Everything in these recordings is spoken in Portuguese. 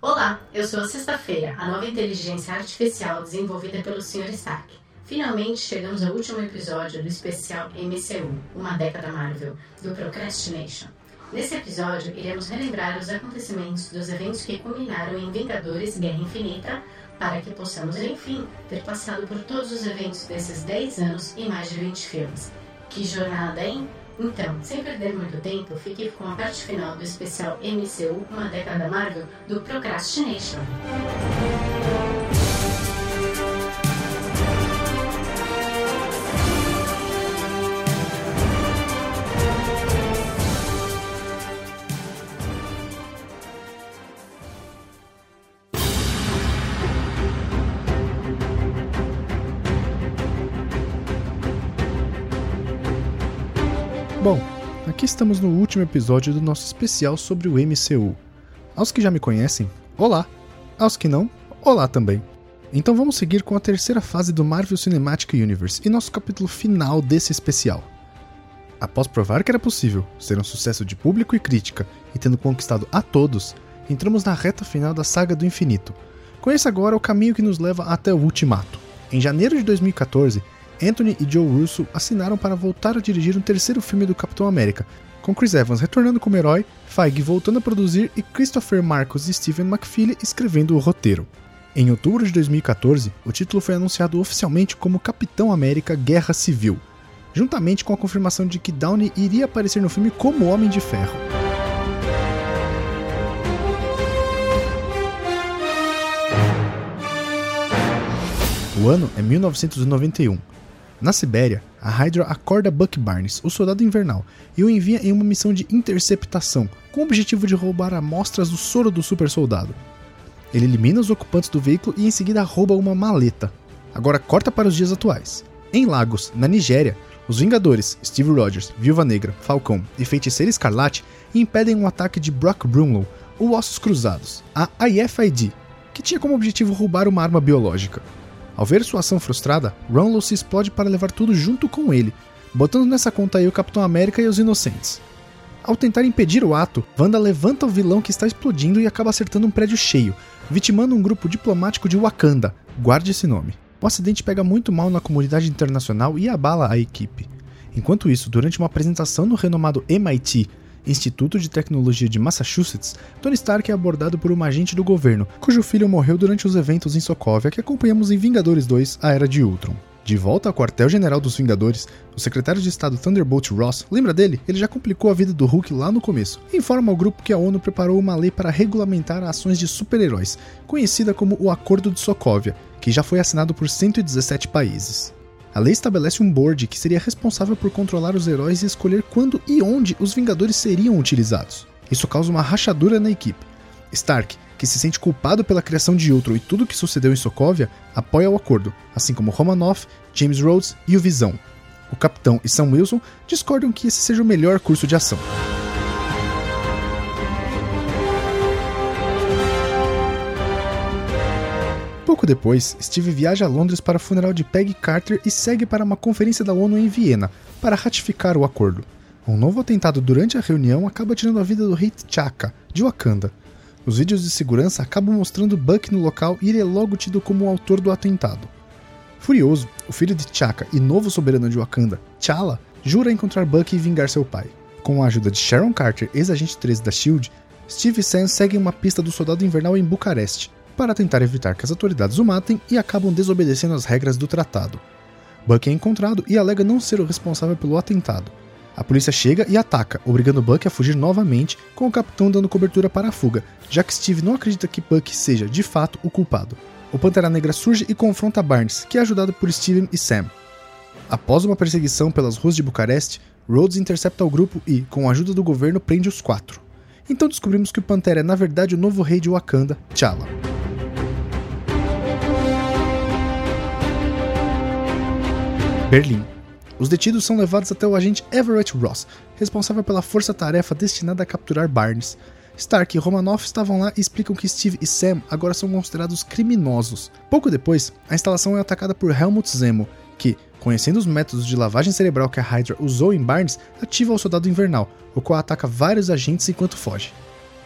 Olá, eu sou a Sexta-feira, a nova inteligência artificial desenvolvida pelo Sr. Stark. Finalmente chegamos ao último episódio do especial MCU, Uma Década Marvel, do Procrastination. Nesse episódio, iremos relembrar os acontecimentos dos eventos que culminaram em Vingadores Guerra Infinita, para que possamos, enfim, ter passado por todos os eventos desses 10 anos e mais de 20 filmes. Que jornada, hein? Então, sem perder muito tempo, fique com a parte final do especial MCU Uma Década Marvel do Procrastination. Estamos no último episódio do nosso especial sobre o MCU. Aos que já me conhecem, olá! Aos que não, olá também! Então vamos seguir com a terceira fase do Marvel Cinematic Universe e nosso capítulo final desse especial. Após provar que era possível ser um sucesso de público e crítica e tendo conquistado a todos, entramos na reta final da saga do infinito. Conheça agora o caminho que nos leva até o Ultimato. Em janeiro de 2014, Anthony e Joe Russo assinaram para voltar a dirigir um terceiro filme do Capitão América, com Chris Evans retornando como herói, Feige voltando a produzir e Christopher Marcos e Stephen McFeely escrevendo o roteiro. Em outubro de 2014, o título foi anunciado oficialmente como Capitão América Guerra Civil, juntamente com a confirmação de que Downey iria aparecer no filme como Homem de Ferro. O ano é 1991. Na Sibéria, a Hydra acorda Buck Barnes, o soldado invernal, e o envia em uma missão de interceptação, com o objetivo de roubar amostras do soro do super soldado. Ele elimina os ocupantes do veículo e em seguida rouba uma maleta. Agora corta para os dias atuais. Em Lagos, na Nigéria, os Vingadores, Steve Rogers, Viúva Negra, Falcão e Feiticeira Escarlate impedem um ataque de Brock Brumlow, ou Ossos Cruzados, a IFID, que tinha como objetivo roubar uma arma biológica. Ao ver sua ação frustrada, Runlow se explode para levar tudo junto com ele, botando nessa conta aí o Capitão América e os Inocentes. Ao tentar impedir o ato, Wanda levanta o vilão que está explodindo e acaba acertando um prédio cheio, vitimando um grupo diplomático de Wakanda. Guarde esse nome. O acidente pega muito mal na comunidade internacional e abala a equipe. Enquanto isso, durante uma apresentação no renomado MIT, Instituto de Tecnologia de Massachusetts, Tony Stark é abordado por uma agente do governo, cujo filho morreu durante os eventos em Sokovia que acompanhamos em Vingadores 2, A Era de Ultron. De volta ao quartel-general dos Vingadores, o secretário de Estado Thunderbolt Ross, lembra dele? Ele já complicou a vida do Hulk lá no começo. Informa ao grupo que a ONU preparou uma lei para regulamentar ações de super-heróis, conhecida como o Acordo de Sokovia, que já foi assinado por 117 países. A lei estabelece um board que seria responsável por controlar os heróis e escolher quando e onde os Vingadores seriam utilizados. Isso causa uma rachadura na equipe. Stark, que se sente culpado pela criação de Ultron e tudo o que sucedeu em Sokovia, apoia o acordo, assim como Romanoff, James Rhodes e o Visão. O Capitão e Sam Wilson discordam que esse seja o melhor curso de ação. Pouco depois, Steve viaja a Londres para o funeral de Peggy Carter e segue para uma conferência da ONU em Viena para ratificar o acordo. Um novo atentado durante a reunião acaba tirando a vida do rei T'Chaka, de Wakanda. Os vídeos de segurança acabam mostrando Buck no local e ele é logo tido como o autor do atentado. Furioso, o filho de T'Chaka e novo soberano de Wakanda, T'Challa, jura encontrar Buck e vingar seu pai. Com a ajuda de Sharon Carter, ex-agente 13 da SHIELD, Steve e Sam seguem uma pista do Soldado Invernal em Bucareste, para tentar evitar que as autoridades o matem e acabam desobedecendo as regras do tratado. Buck é encontrado e alega não ser o responsável pelo atentado. A polícia chega e ataca, obrigando Buck a fugir novamente, com o capitão dando cobertura para a fuga, já que Steve não acredita que Buck seja, de fato, o culpado. O Pantera Negra surge e confronta Barnes, que é ajudado por Steven e Sam. Após uma perseguição pelas ruas de Bucareste, Rhodes intercepta o grupo e, com a ajuda do governo, prende os quatro. Então descobrimos que o Pantera é na verdade o novo rei de Wakanda, T'Challa. Berlim. Os detidos são levados até o agente Everett Ross, responsável pela força-tarefa destinada a capturar Barnes. Stark e Romanoff estavam lá e explicam que Steve e Sam agora são considerados criminosos. Pouco depois, a instalação é atacada por Helmut Zemo, que, conhecendo os métodos de lavagem cerebral que a Hydra usou em Barnes, ativa o Soldado Invernal, o qual ataca vários agentes enquanto foge.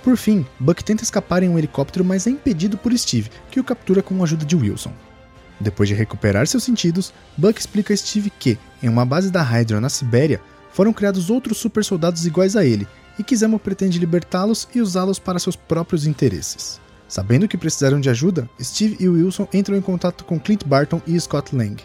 Por fim, Buck tenta escapar em um helicóptero, mas é impedido por Steve, que o captura com a ajuda de Wilson. Depois de recuperar seus sentidos, Buck explica a Steve que, em uma base da Hydra na Sibéria, foram criados outros super soldados iguais a ele, e que Zemo pretende libertá-los e usá-los para seus próprios interesses. Sabendo que precisaram de ajuda, Steve e Wilson entram em contato com Clint Barton e Scott Lang.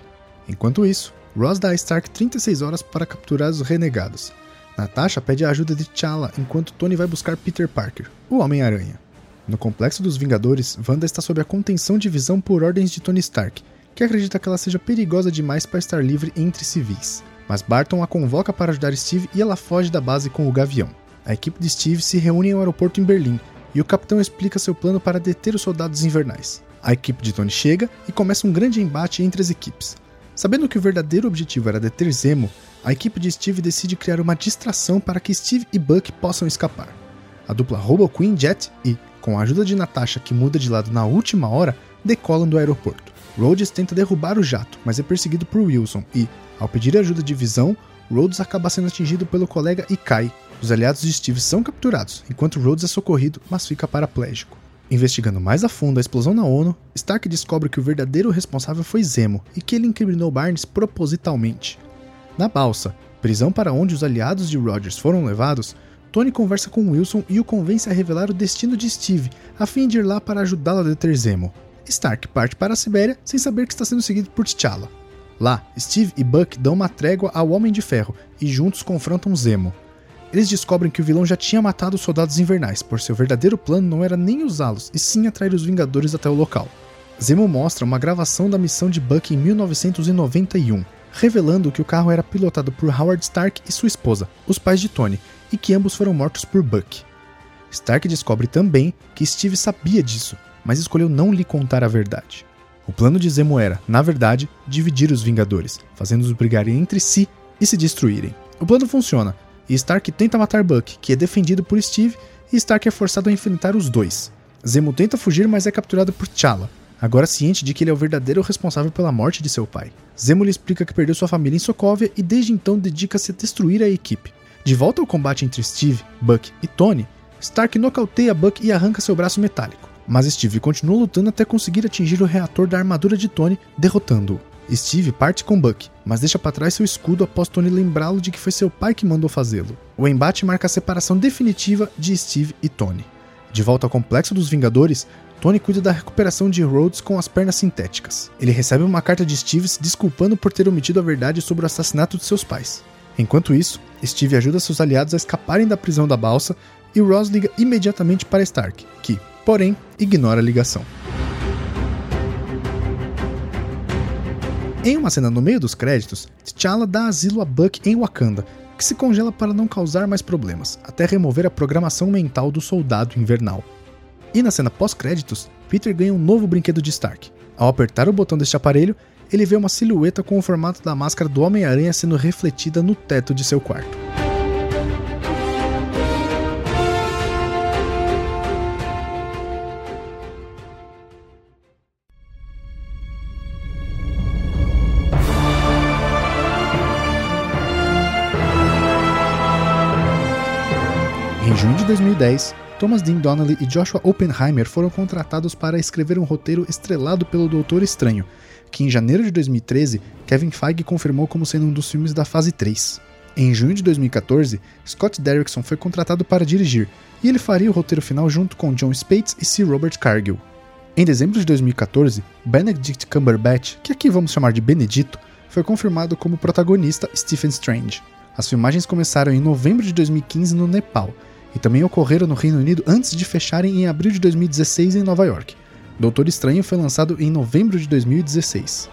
Enquanto isso, Ross dá a Stark 36 horas para capturar os renegados. Natasha pede a ajuda de T'Challa enquanto Tony vai buscar Peter Parker, o Homem-Aranha. No complexo dos Vingadores, Wanda está sob a contenção de visão por ordens de Tony Stark, que acredita que ela seja perigosa demais para estar livre entre civis. Mas Barton a convoca para ajudar Steve e ela foge da base com o Gavião. A equipe de Steve se reúne em um aeroporto em Berlim e o capitão explica seu plano para deter os soldados invernais. A equipe de Tony chega e começa um grande embate entre as equipes. Sabendo que o verdadeiro objetivo era deter Zemo, a equipe de Steve decide criar uma distração para que Steve e Buck possam escapar. A dupla rouba o Queen Jet e, com a ajuda de Natasha que muda de lado na última hora, decolam do aeroporto. Rhodes tenta derrubar o jato, mas é perseguido por Wilson e, ao pedir ajuda de visão, Rhodes acaba sendo atingido pelo colega e cai. Os aliados de Steve são capturados, enquanto Rhodes é socorrido, mas fica paraplégico. Investigando mais a fundo a explosão na ONU, Stark descobre que o verdadeiro responsável foi Zemo e que ele incriminou Barnes propositalmente. Na balsa, prisão para onde os aliados de Rogers foram levados, Tony conversa com Wilson e o convence a revelar o destino de Steve, a fim de ir lá para ajudá-lo a deter Zemo. Stark parte para a Sibéria sem saber que está sendo seguido por T'Challa. Lá, Steve e Buck dão uma trégua ao Homem de Ferro e juntos confrontam Zemo. Eles descobrem que o vilão já tinha matado os soldados invernais, por seu verdadeiro plano não era nem usá-los, e sim atrair os Vingadores até o local. Zemo mostra uma gravação da missão de Buck em 1991, revelando que o carro era pilotado por Howard Stark e sua esposa, os pais de Tony, e que ambos foram mortos por Buck. Stark descobre também que Steve sabia disso mas escolheu não lhe contar a verdade. O plano de Zemo era, na verdade, dividir os Vingadores, fazendo-os brigarem entre si e se destruírem. O plano funciona, e Stark tenta matar Buck, que é defendido por Steve, e Stark é forçado a enfrentar os dois. Zemo tenta fugir, mas é capturado por T'Challa, agora ciente de que ele é o verdadeiro responsável pela morte de seu pai. Zemo lhe explica que perdeu sua família em Sokovia e desde então dedica-se a destruir a equipe. De volta ao combate entre Steve, Buck e Tony, Stark nocauteia Buck e arranca seu braço metálico mas Steve continua lutando até conseguir atingir o reator da armadura de Tony, derrotando-o. Steve parte com Buck, mas deixa para trás seu escudo após Tony lembrá-lo de que foi seu pai que mandou fazê-lo. O embate marca a separação definitiva de Steve e Tony. De volta ao complexo dos Vingadores, Tony cuida da recuperação de Rhodes com as pernas sintéticas. Ele recebe uma carta de Steve se desculpando por ter omitido a verdade sobre o assassinato de seus pais. Enquanto isso, Steve ajuda seus aliados a escaparem da prisão da balsa e Ross liga imediatamente para Stark, que, porém ignora a ligação. Em uma cena no meio dos créditos, T'Challa dá asilo a Buck em Wakanda, que se congela para não causar mais problemas, até remover a programação mental do soldado invernal. E na cena pós-créditos, Peter ganha um novo brinquedo de Stark. Ao apertar o botão deste aparelho, ele vê uma silhueta com o formato da máscara do Homem-Aranha sendo refletida no teto de seu quarto. Em junho de 2010, Thomas Dean Donnelly e Joshua Oppenheimer foram contratados para escrever um roteiro estrelado pelo Doutor Estranho, que em janeiro de 2013 Kevin Feige confirmou como sendo um dos filmes da fase 3. Em junho de 2014, Scott Derrickson foi contratado para dirigir, e ele faria o roteiro final junto com John Spates e C. Robert Cargill. Em dezembro de 2014, Benedict Cumberbatch, que aqui vamos chamar de Benedito, foi confirmado como protagonista Stephen Strange. As filmagens começaram em novembro de 2015 no Nepal, e também ocorreram no Reino Unido antes de fecharem em abril de 2016 em Nova York. Doutor Estranho foi lançado em novembro de 2016.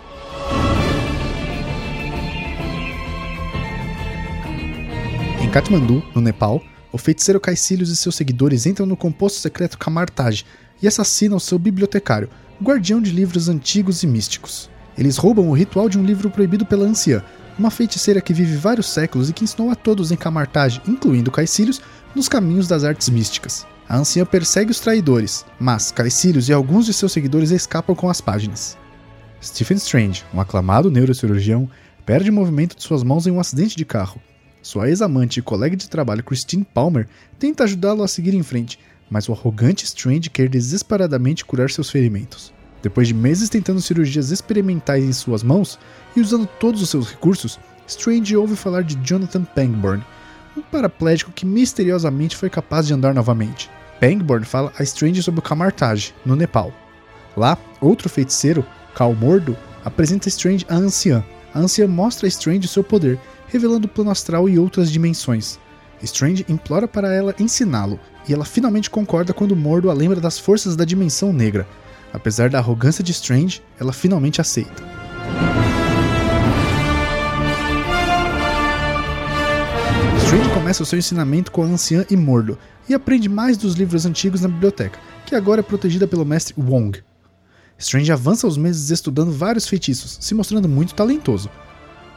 Em Kathmandu, no Nepal, o feiticeiro Caecilius e seus seguidores entram no composto secreto Kamartaj e assassinam seu bibliotecário, guardião de livros antigos e místicos. Eles roubam o ritual de um livro proibido pela anciã, uma feiticeira que vive vários séculos e que ensinou a todos em Camartage, incluindo Caecilius, nos caminhos das artes místicas. A anciã persegue os traidores, mas Caecilius e alguns de seus seguidores escapam com as páginas. Stephen Strange, um aclamado neurocirurgião, perde o movimento de suas mãos em um acidente de carro. Sua ex-amante e colega de trabalho Christine Palmer tenta ajudá-lo a seguir em frente, mas o arrogante Strange quer desesperadamente curar seus ferimentos. Depois de meses tentando cirurgias experimentais em suas mãos e usando todos os seus recursos, Strange ouve falar de Jonathan Pangborn, um paraplégico que misteriosamente foi capaz de andar novamente. Pangborn fala a Strange sobre o Kamartaj, no Nepal. Lá, outro feiticeiro, Cal Mordo, apresenta Strange à anciã. A anciã mostra a Strange seu poder, revelando o plano astral e outras dimensões. Strange implora para ela ensiná-lo, e ela finalmente concorda quando Mordo a lembra das forças da dimensão negra. Apesar da arrogância de Strange, ela finalmente aceita. Começa o seu ensinamento com a anciã e Mordo, e aprende mais dos livros antigos na biblioteca, que agora é protegida pelo mestre Wong. Strange avança os meses estudando vários feitiços, se mostrando muito talentoso.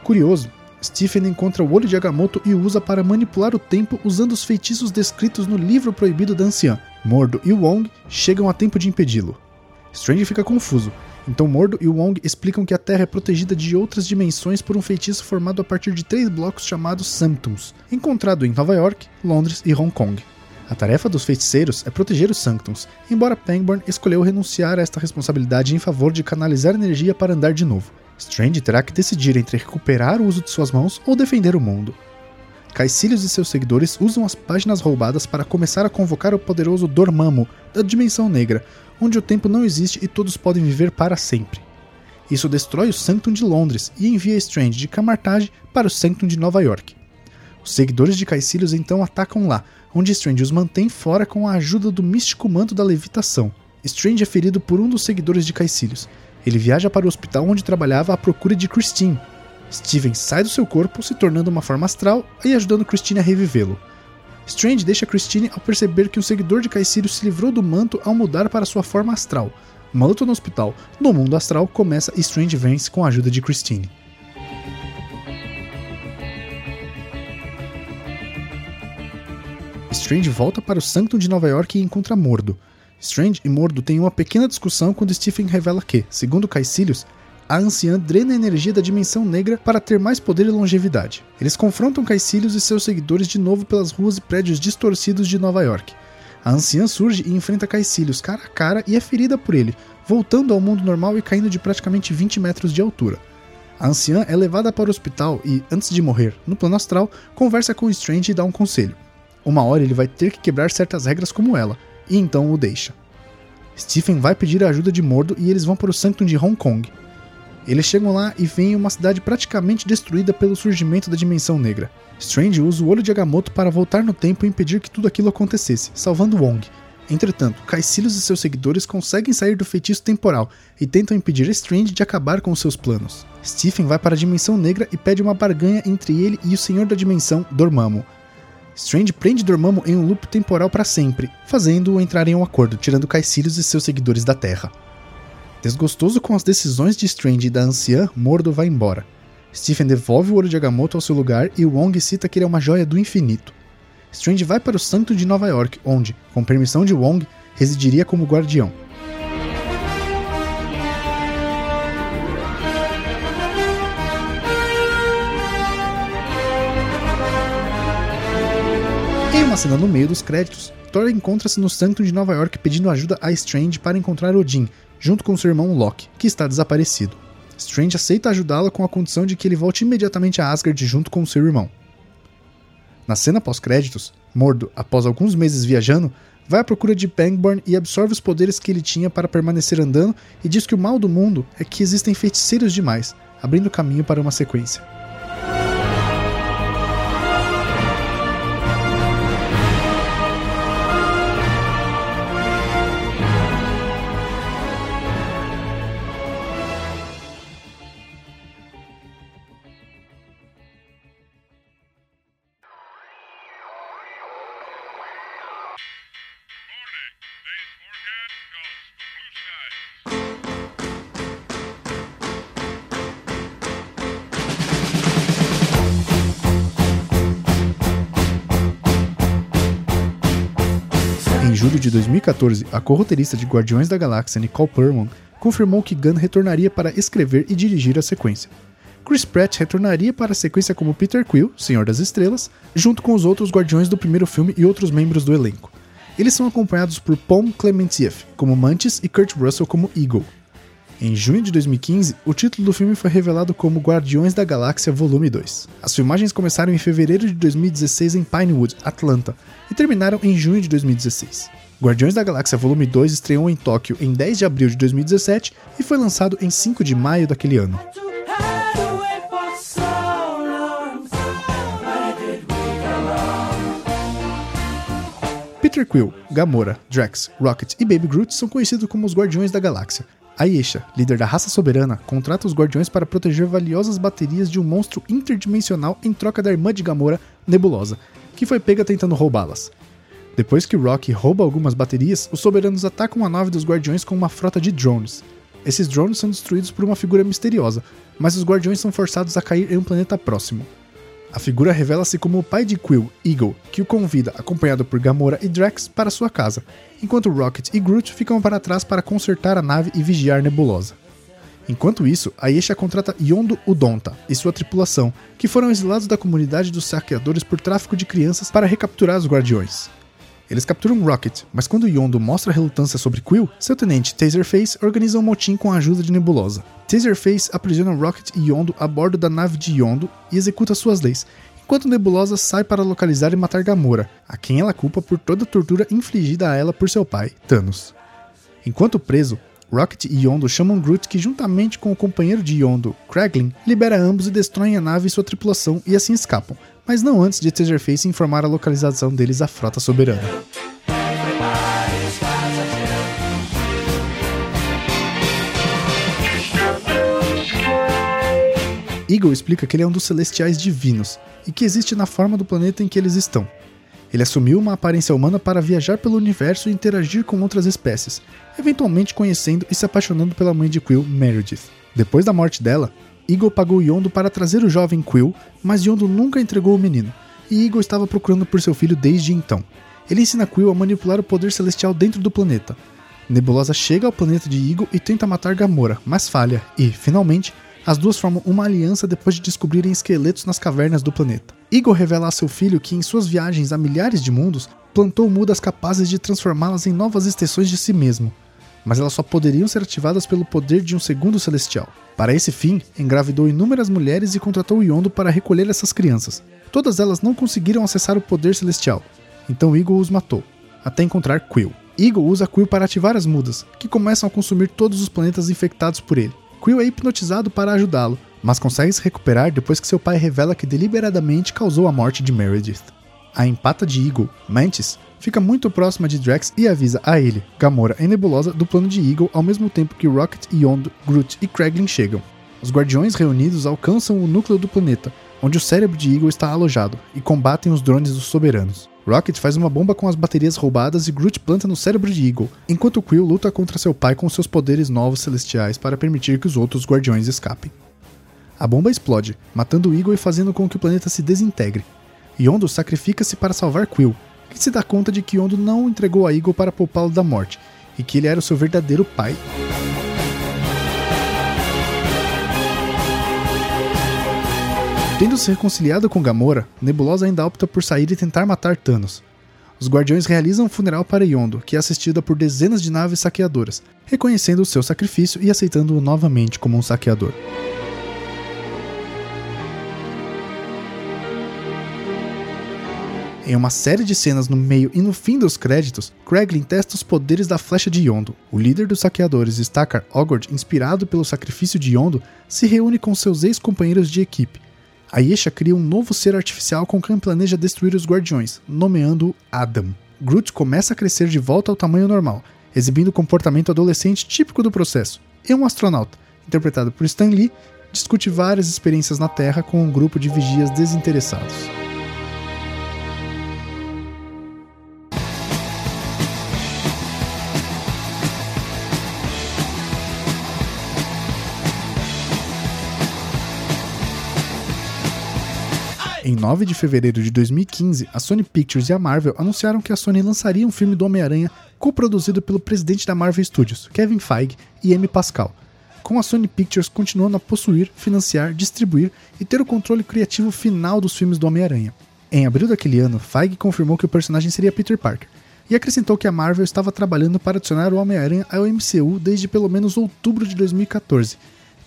Curioso, Stephen encontra o olho de Agamotto e o usa para manipular o tempo usando os feitiços descritos no livro proibido da anciã. Mordo e Wong chegam a tempo de impedi-lo. Strange fica confuso, então Mordo e Wong explicam que a Terra é protegida de outras dimensões por um feitiço formado a partir de três blocos chamados Sanctums, encontrado em Nova York, Londres e Hong Kong. A tarefa dos feiticeiros é proteger os Sanctums, embora Pangborn escolheu renunciar a esta responsabilidade em favor de canalizar energia para andar de novo. Strange terá que decidir entre recuperar o uso de suas mãos ou defender o mundo. Caecilius e seus seguidores usam as páginas roubadas para começar a convocar o poderoso Dormammu, da Dimensão Negra, onde o tempo não existe e todos podem viver para sempre. Isso destrói o Sanctum de Londres e envia Strange de Camartage para o Sanctum de Nova York. Os seguidores de Caecilius então atacam lá, onde Strange os mantém fora com a ajuda do místico manto da levitação. Strange é ferido por um dos seguidores de Caecilius. Ele viaja para o hospital onde trabalhava à procura de Christine. Steven sai do seu corpo, se tornando uma forma astral e ajudando Christine a revivê-lo. Strange deixa Christine ao perceber que um seguidor de Caecilius se livrou do manto ao mudar para sua forma astral. Uma luta no hospital, no mundo astral, começa e Strange vence com a ajuda de Christine. Strange volta para o Sanctum de Nova York e encontra Mordo. Strange e Mordo têm uma pequena discussão quando Stephen revela que, segundo Caecilius, a anciã drena a energia da dimensão negra para ter mais poder e longevidade. Eles confrontam Caecilius e seus seguidores de novo pelas ruas e prédios distorcidos de Nova York. A anciã surge e enfrenta Caecilius cara a cara e é ferida por ele, voltando ao mundo normal e caindo de praticamente 20 metros de altura. A anciã é levada para o hospital e, antes de morrer, no plano astral, conversa com Strange e dá um conselho. Uma hora ele vai ter que quebrar certas regras como ela, e então o deixa. Stephen vai pedir a ajuda de Mordo e eles vão para o Sanctum de Hong Kong. Eles chegam lá e veem uma cidade praticamente destruída pelo surgimento da Dimensão Negra. Strange usa o olho de Agamotto para voltar no tempo e impedir que tudo aquilo acontecesse, salvando Wong. Entretanto, Caecilius e seus seguidores conseguem sair do feitiço temporal e tentam impedir Strange de acabar com seus planos. Stephen vai para a Dimensão Negra e pede uma barganha entre ele e o Senhor da Dimensão, Dormammu. Strange prende Dormammu em um loop temporal para sempre, fazendo-o entrar em um acordo, tirando Caecilius e seus seguidores da Terra. Desgostoso com as decisões de Strange e da anciã, Mordo vai embora. Stephen devolve o ouro de Agamotto ao seu lugar e Wong cita que ele é uma joia do infinito. Strange vai para o Santo de Nova York, onde, com permissão de Wong, residiria como guardião. Em uma cena no meio dos créditos, Thor encontra-se no Sanctum de Nova York pedindo ajuda a Strange para encontrar Odin, junto com seu irmão Loki, que está desaparecido. Strange aceita ajudá-la com a condição de que ele volte imediatamente a Asgard junto com seu irmão. Na cena pós-créditos, Mordo, após alguns meses viajando, vai à procura de Pangborn e absorve os poderes que ele tinha para permanecer andando e diz que o mal do mundo é que existem feiticeiros demais, abrindo caminho para uma sequência. Julho de 2014, a co-roteirista de Guardiões da Galáxia, Nicole Perlman, confirmou que Gunn retornaria para escrever e dirigir a sequência. Chris Pratt retornaria para a sequência como Peter Quill, Senhor das Estrelas, junto com os outros Guardiões do primeiro filme e outros membros do elenco. Eles são acompanhados por Paul Clementieff como Mantis e Kurt Russell como Eagle. Em junho de 2015, o título do filme foi revelado como Guardiões da Galáxia Volume 2. As filmagens começaram em fevereiro de 2016 em Pinewood, Atlanta, e terminaram em junho de 2016. Guardiões da Galáxia Volume 2 estreou em Tóquio em 10 de abril de 2017 e foi lançado em 5 de maio daquele ano. Peter Quill, Gamora, Drax, Rocket e Baby Groot são conhecidos como os Guardiões da Galáxia. Ayesha, líder da raça soberana, contrata os Guardiões para proteger valiosas baterias de um monstro interdimensional em troca da irmã de Gamora, Nebulosa, que foi pega tentando roubá-las. Depois que Rock rouba algumas baterias, os soberanos atacam a nave dos Guardiões com uma frota de drones. Esses drones são destruídos por uma figura misteriosa, mas os Guardiões são forçados a cair em um planeta próximo. A figura revela-se como o pai de Quill, Eagle, que o convida, acompanhado por Gamora e Drax, para sua casa, enquanto Rocket e Groot ficam para trás para consertar a nave e vigiar Nebulosa. Enquanto isso, Ayesha contrata Yondo Udonta e sua tripulação, que foram exilados da comunidade dos saqueadores por tráfico de crianças para recapturar os Guardiões. Eles capturam Rocket, mas quando Yondo mostra relutância sobre Quill, seu tenente Taserface organiza um motim com a ajuda de Nebulosa. Taserface aprisiona Rocket e Yondo a bordo da nave de Yondo e executa suas leis, enquanto Nebulosa sai para localizar e matar Gamora, a quem ela culpa por toda a tortura infligida a ela por seu pai, Thanos. Enquanto preso, Rocket e Yondo chamam Groot que, juntamente com o companheiro de Yondo, Kraglin, libera ambos e destroem a nave e sua tripulação e assim escapam, mas não antes de Taserface informar a localização deles à frota soberana. Eagle explica que ele é um dos celestiais divinos e que existe na forma do planeta em que eles estão. Ele assumiu uma aparência humana para viajar pelo universo e interagir com outras espécies, eventualmente conhecendo e se apaixonando pela mãe de Quill, Meredith. Depois da morte dela, Eagle pagou Yondo para trazer o jovem Quill, mas Yondo nunca entregou o menino, e Eagle estava procurando por seu filho desde então. Ele ensina Quill a manipular o poder celestial dentro do planeta. Nebulosa chega ao planeta de Eagle e tenta matar Gamora, mas falha, e, finalmente, as duas formam uma aliança depois de descobrirem esqueletos nas cavernas do planeta. Eagle revela a seu filho que, em suas viagens a milhares de mundos, plantou mudas capazes de transformá-las em novas extensões de si mesmo, mas elas só poderiam ser ativadas pelo poder de um segundo celestial. Para esse fim, engravidou inúmeras mulheres e contratou Yondo para recolher essas crianças. Todas elas não conseguiram acessar o poder celestial, então Eagle os matou, até encontrar Quill. Eagle usa Quill para ativar as mudas, que começam a consumir todos os planetas infectados por ele. Quill é hipnotizado para ajudá-lo, mas consegue se recuperar depois que seu pai revela que deliberadamente causou a morte de Meredith. A empata de Eagle, Mantis, fica muito próxima de Drax e avisa a ele, Gamora e Nebulosa do plano de Eagle ao mesmo tempo que Rocket, Yondo, Groot e Kraglin chegam. Os Guardiões reunidos alcançam o núcleo do planeta, onde o cérebro de Eagle está alojado, e combatem os drones dos soberanos. Rocket faz uma bomba com as baterias roubadas e Groot planta no cérebro de Eagle, enquanto Quill luta contra seu pai com seus poderes novos celestiais para permitir que os outros Guardiões escapem. A bomba explode, matando Eagle e fazendo com que o planeta se desintegre. Yondo sacrifica-se para salvar Quill, que se dá conta de que Yondo não entregou a Eagle para poupá-lo da morte, e que ele era o seu verdadeiro pai. Tendo se reconciliado com Gamora, Nebulosa ainda opta por sair e tentar matar Thanos. Os Guardiões realizam um funeral para Yondo, que é assistida por dezenas de naves saqueadoras, reconhecendo o seu sacrifício e aceitando-o novamente como um saqueador. Em uma série de cenas no meio e no fim dos créditos, Kraglin testa os poderes da flecha de Yondo. O líder dos saqueadores, Stakar Ogord, inspirado pelo sacrifício de Yondo, se reúne com seus ex-companheiros de equipe. Ayesha cria um novo ser artificial com quem planeja destruir os Guardiões, nomeando-o Adam. Groot começa a crescer de volta ao tamanho normal, exibindo o comportamento adolescente típico do processo. E um astronauta, interpretado por Stan Lee, discute várias experiências na Terra com um grupo de vigias desinteressados. Em 9 de fevereiro de 2015, a Sony Pictures e a Marvel anunciaram que a Sony lançaria um filme do Homem-Aranha coproduzido pelo presidente da Marvel Studios, Kevin Feige, e Amy Pascal, com a Sony Pictures continuando a possuir, financiar, distribuir e ter o controle criativo final dos filmes do Homem-Aranha. Em abril daquele ano, Feige confirmou que o personagem seria Peter Parker, e acrescentou que a Marvel estava trabalhando para adicionar o Homem-Aranha ao MCU desde pelo menos outubro de 2014,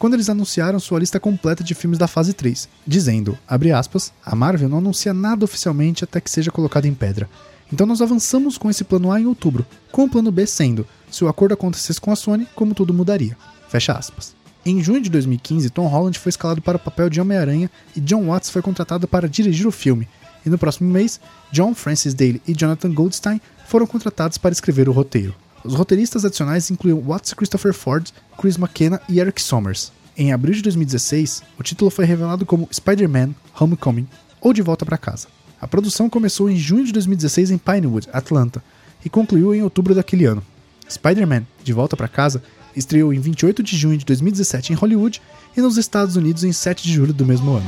quando eles anunciaram sua lista completa de filmes da fase 3, dizendo, aspas, a Marvel não anuncia nada oficialmente até que seja colocado em pedra. Então nós avançamos com esse plano A em outubro, com o plano B sendo, se o acordo acontecesse com a Sony, como tudo mudaria. Fecha aspas. Em junho de 2015, Tom Holland foi escalado para o papel de Homem-Aranha e John Watts foi contratado para dirigir o filme, e no próximo mês, John Francis Daly e Jonathan Goldstein foram contratados para escrever o roteiro. Os roteiristas adicionais incluíam Watts Christopher Ford, Chris McKenna e Eric Sommers. Em abril de 2016, o título foi revelado como Spider-Man Homecoming ou De Volta para Casa. A produção começou em junho de 2016 em Pinewood, Atlanta, e concluiu em outubro daquele ano. Spider-Man De Volta para Casa estreou em 28 de junho de 2017 em Hollywood e nos Estados Unidos em 7 de julho do mesmo ano.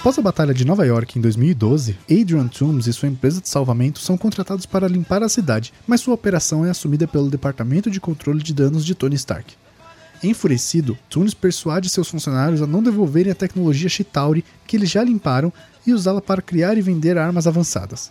Após a Batalha de Nova York em 2012, Adrian Toomes e sua empresa de salvamento são contratados para limpar a cidade, mas sua operação é assumida pelo Departamento de Controle de Danos de Tony Stark. Enfurecido, Toomes persuade seus funcionários a não devolverem a tecnologia Chitauri que eles já limparam e usá-la para criar e vender armas avançadas.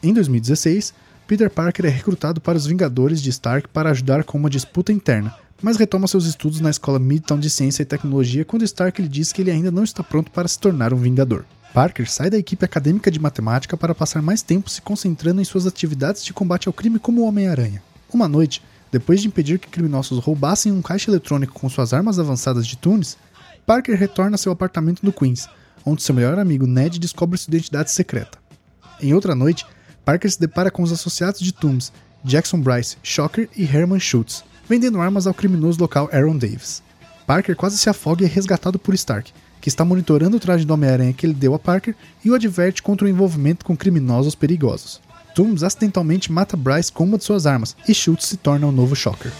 Em 2016, Peter Parker é recrutado para os Vingadores de Stark para ajudar com uma disputa interna, mas retoma seus estudos na escola Midtown de Ciência e Tecnologia quando Stark lhe diz que ele ainda não está pronto para se tornar um Vingador. Parker sai da equipe acadêmica de matemática para passar mais tempo se concentrando em suas atividades de combate ao crime como Homem-Aranha. Uma noite, depois de impedir que criminosos roubassem um caixa eletrônico com suas armas avançadas de Tunes, Parker retorna a seu apartamento no Queens, onde seu melhor amigo Ned descobre sua identidade secreta. Em outra noite, Parker se depara com os associados de Toomes, Jackson Bryce, Shocker e Herman Schultz, vendendo armas ao criminoso local Aaron Davis. Parker quase se afoga e é resgatado por Stark, que está monitorando o traje do Homem-Aranha que ele deu a Parker e o adverte contra o envolvimento com criminosos perigosos. Toomes acidentalmente mata Bryce com uma de suas armas e Schultz se torna o novo Shocker.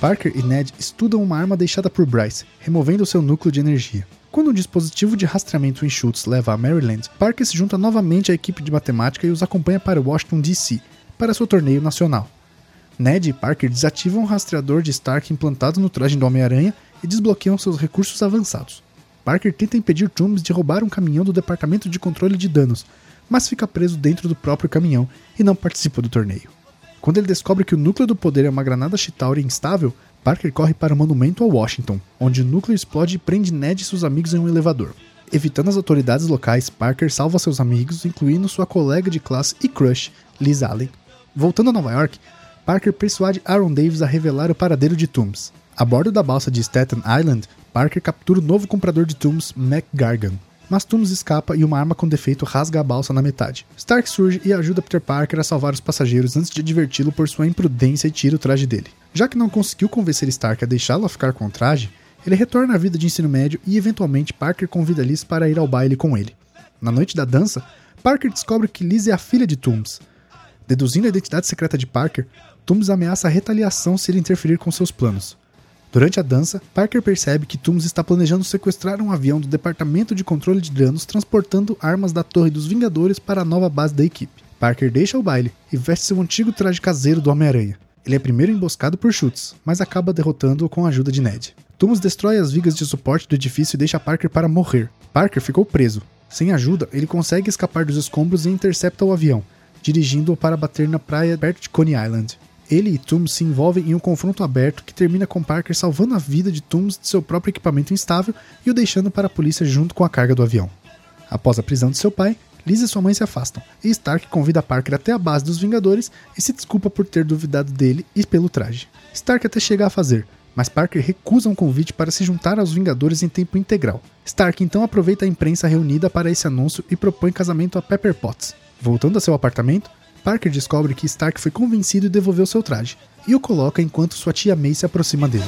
Parker e Ned estudam uma arma deixada por Bryce, removendo seu núcleo de energia. Quando um dispositivo de rastreamento em Schultz leva a Maryland, Parker se junta novamente à equipe de matemática e os acompanha para Washington DC, para seu torneio nacional. Ned e Parker desativam o rastreador de Stark implantado no traje do Homem-Aranha e desbloqueiam seus recursos avançados. Parker tenta impedir Toomes de roubar um caminhão do Departamento de Controle de Danos, mas fica preso dentro do próprio caminhão e não participa do torneio. Quando ele descobre que o núcleo do poder é uma granada Chitauri instável, Parker corre para o monumento a Washington, onde o núcleo explode e prende Ned e seus amigos em um elevador. Evitando as autoridades locais, Parker salva seus amigos, incluindo sua colega de classe e crush, Liz Allen. Voltando a Nova York, Parker persuade Aaron Davis a revelar o paradeiro de Toomes. A bordo da balsa de Staten Island, Parker captura o novo comprador de Toomes, Mac Gargan mas Toomes escapa e uma arma com defeito rasga a balsa na metade. Stark surge e ajuda Peter Parker a salvar os passageiros antes de adverti-lo por sua imprudência e tira o traje dele. Já que não conseguiu convencer Stark a deixá-lo ficar com o traje, ele retorna à vida de ensino médio e eventualmente Parker convida Liz para ir ao baile com ele. Na noite da dança, Parker descobre que Liz é a filha de Toomes. Deduzindo a identidade secreta de Parker, Toomes ameaça a retaliação se ele interferir com seus planos. Durante a dança, Parker percebe que Toomes está planejando sequestrar um avião do Departamento de Controle de Danos transportando armas da Torre dos Vingadores para a nova base da equipe. Parker deixa o baile e veste seu antigo traje caseiro do Homem-Aranha. Ele é primeiro emboscado por Schutz, mas acaba derrotando-o com a ajuda de Ned. Toomes destrói as vigas de suporte do edifício e deixa Parker para morrer. Parker ficou preso. Sem ajuda, ele consegue escapar dos escombros e intercepta o avião, dirigindo-o para bater na praia perto de Coney Island ele e Toomes se envolvem em um confronto aberto que termina com Parker salvando a vida de Toomes de seu próprio equipamento instável e o deixando para a polícia junto com a carga do avião. Após a prisão de seu pai, Liz e sua mãe se afastam, e Stark convida Parker até a base dos Vingadores e se desculpa por ter duvidado dele e pelo traje. Stark até chega a fazer, mas Parker recusa um convite para se juntar aos Vingadores em tempo integral. Stark então aproveita a imprensa reunida para esse anúncio e propõe casamento a Pepper Potts. Voltando a seu apartamento, Parker descobre que Stark foi convencido e devolveu seu traje, e o coloca enquanto sua tia May se aproxima dele.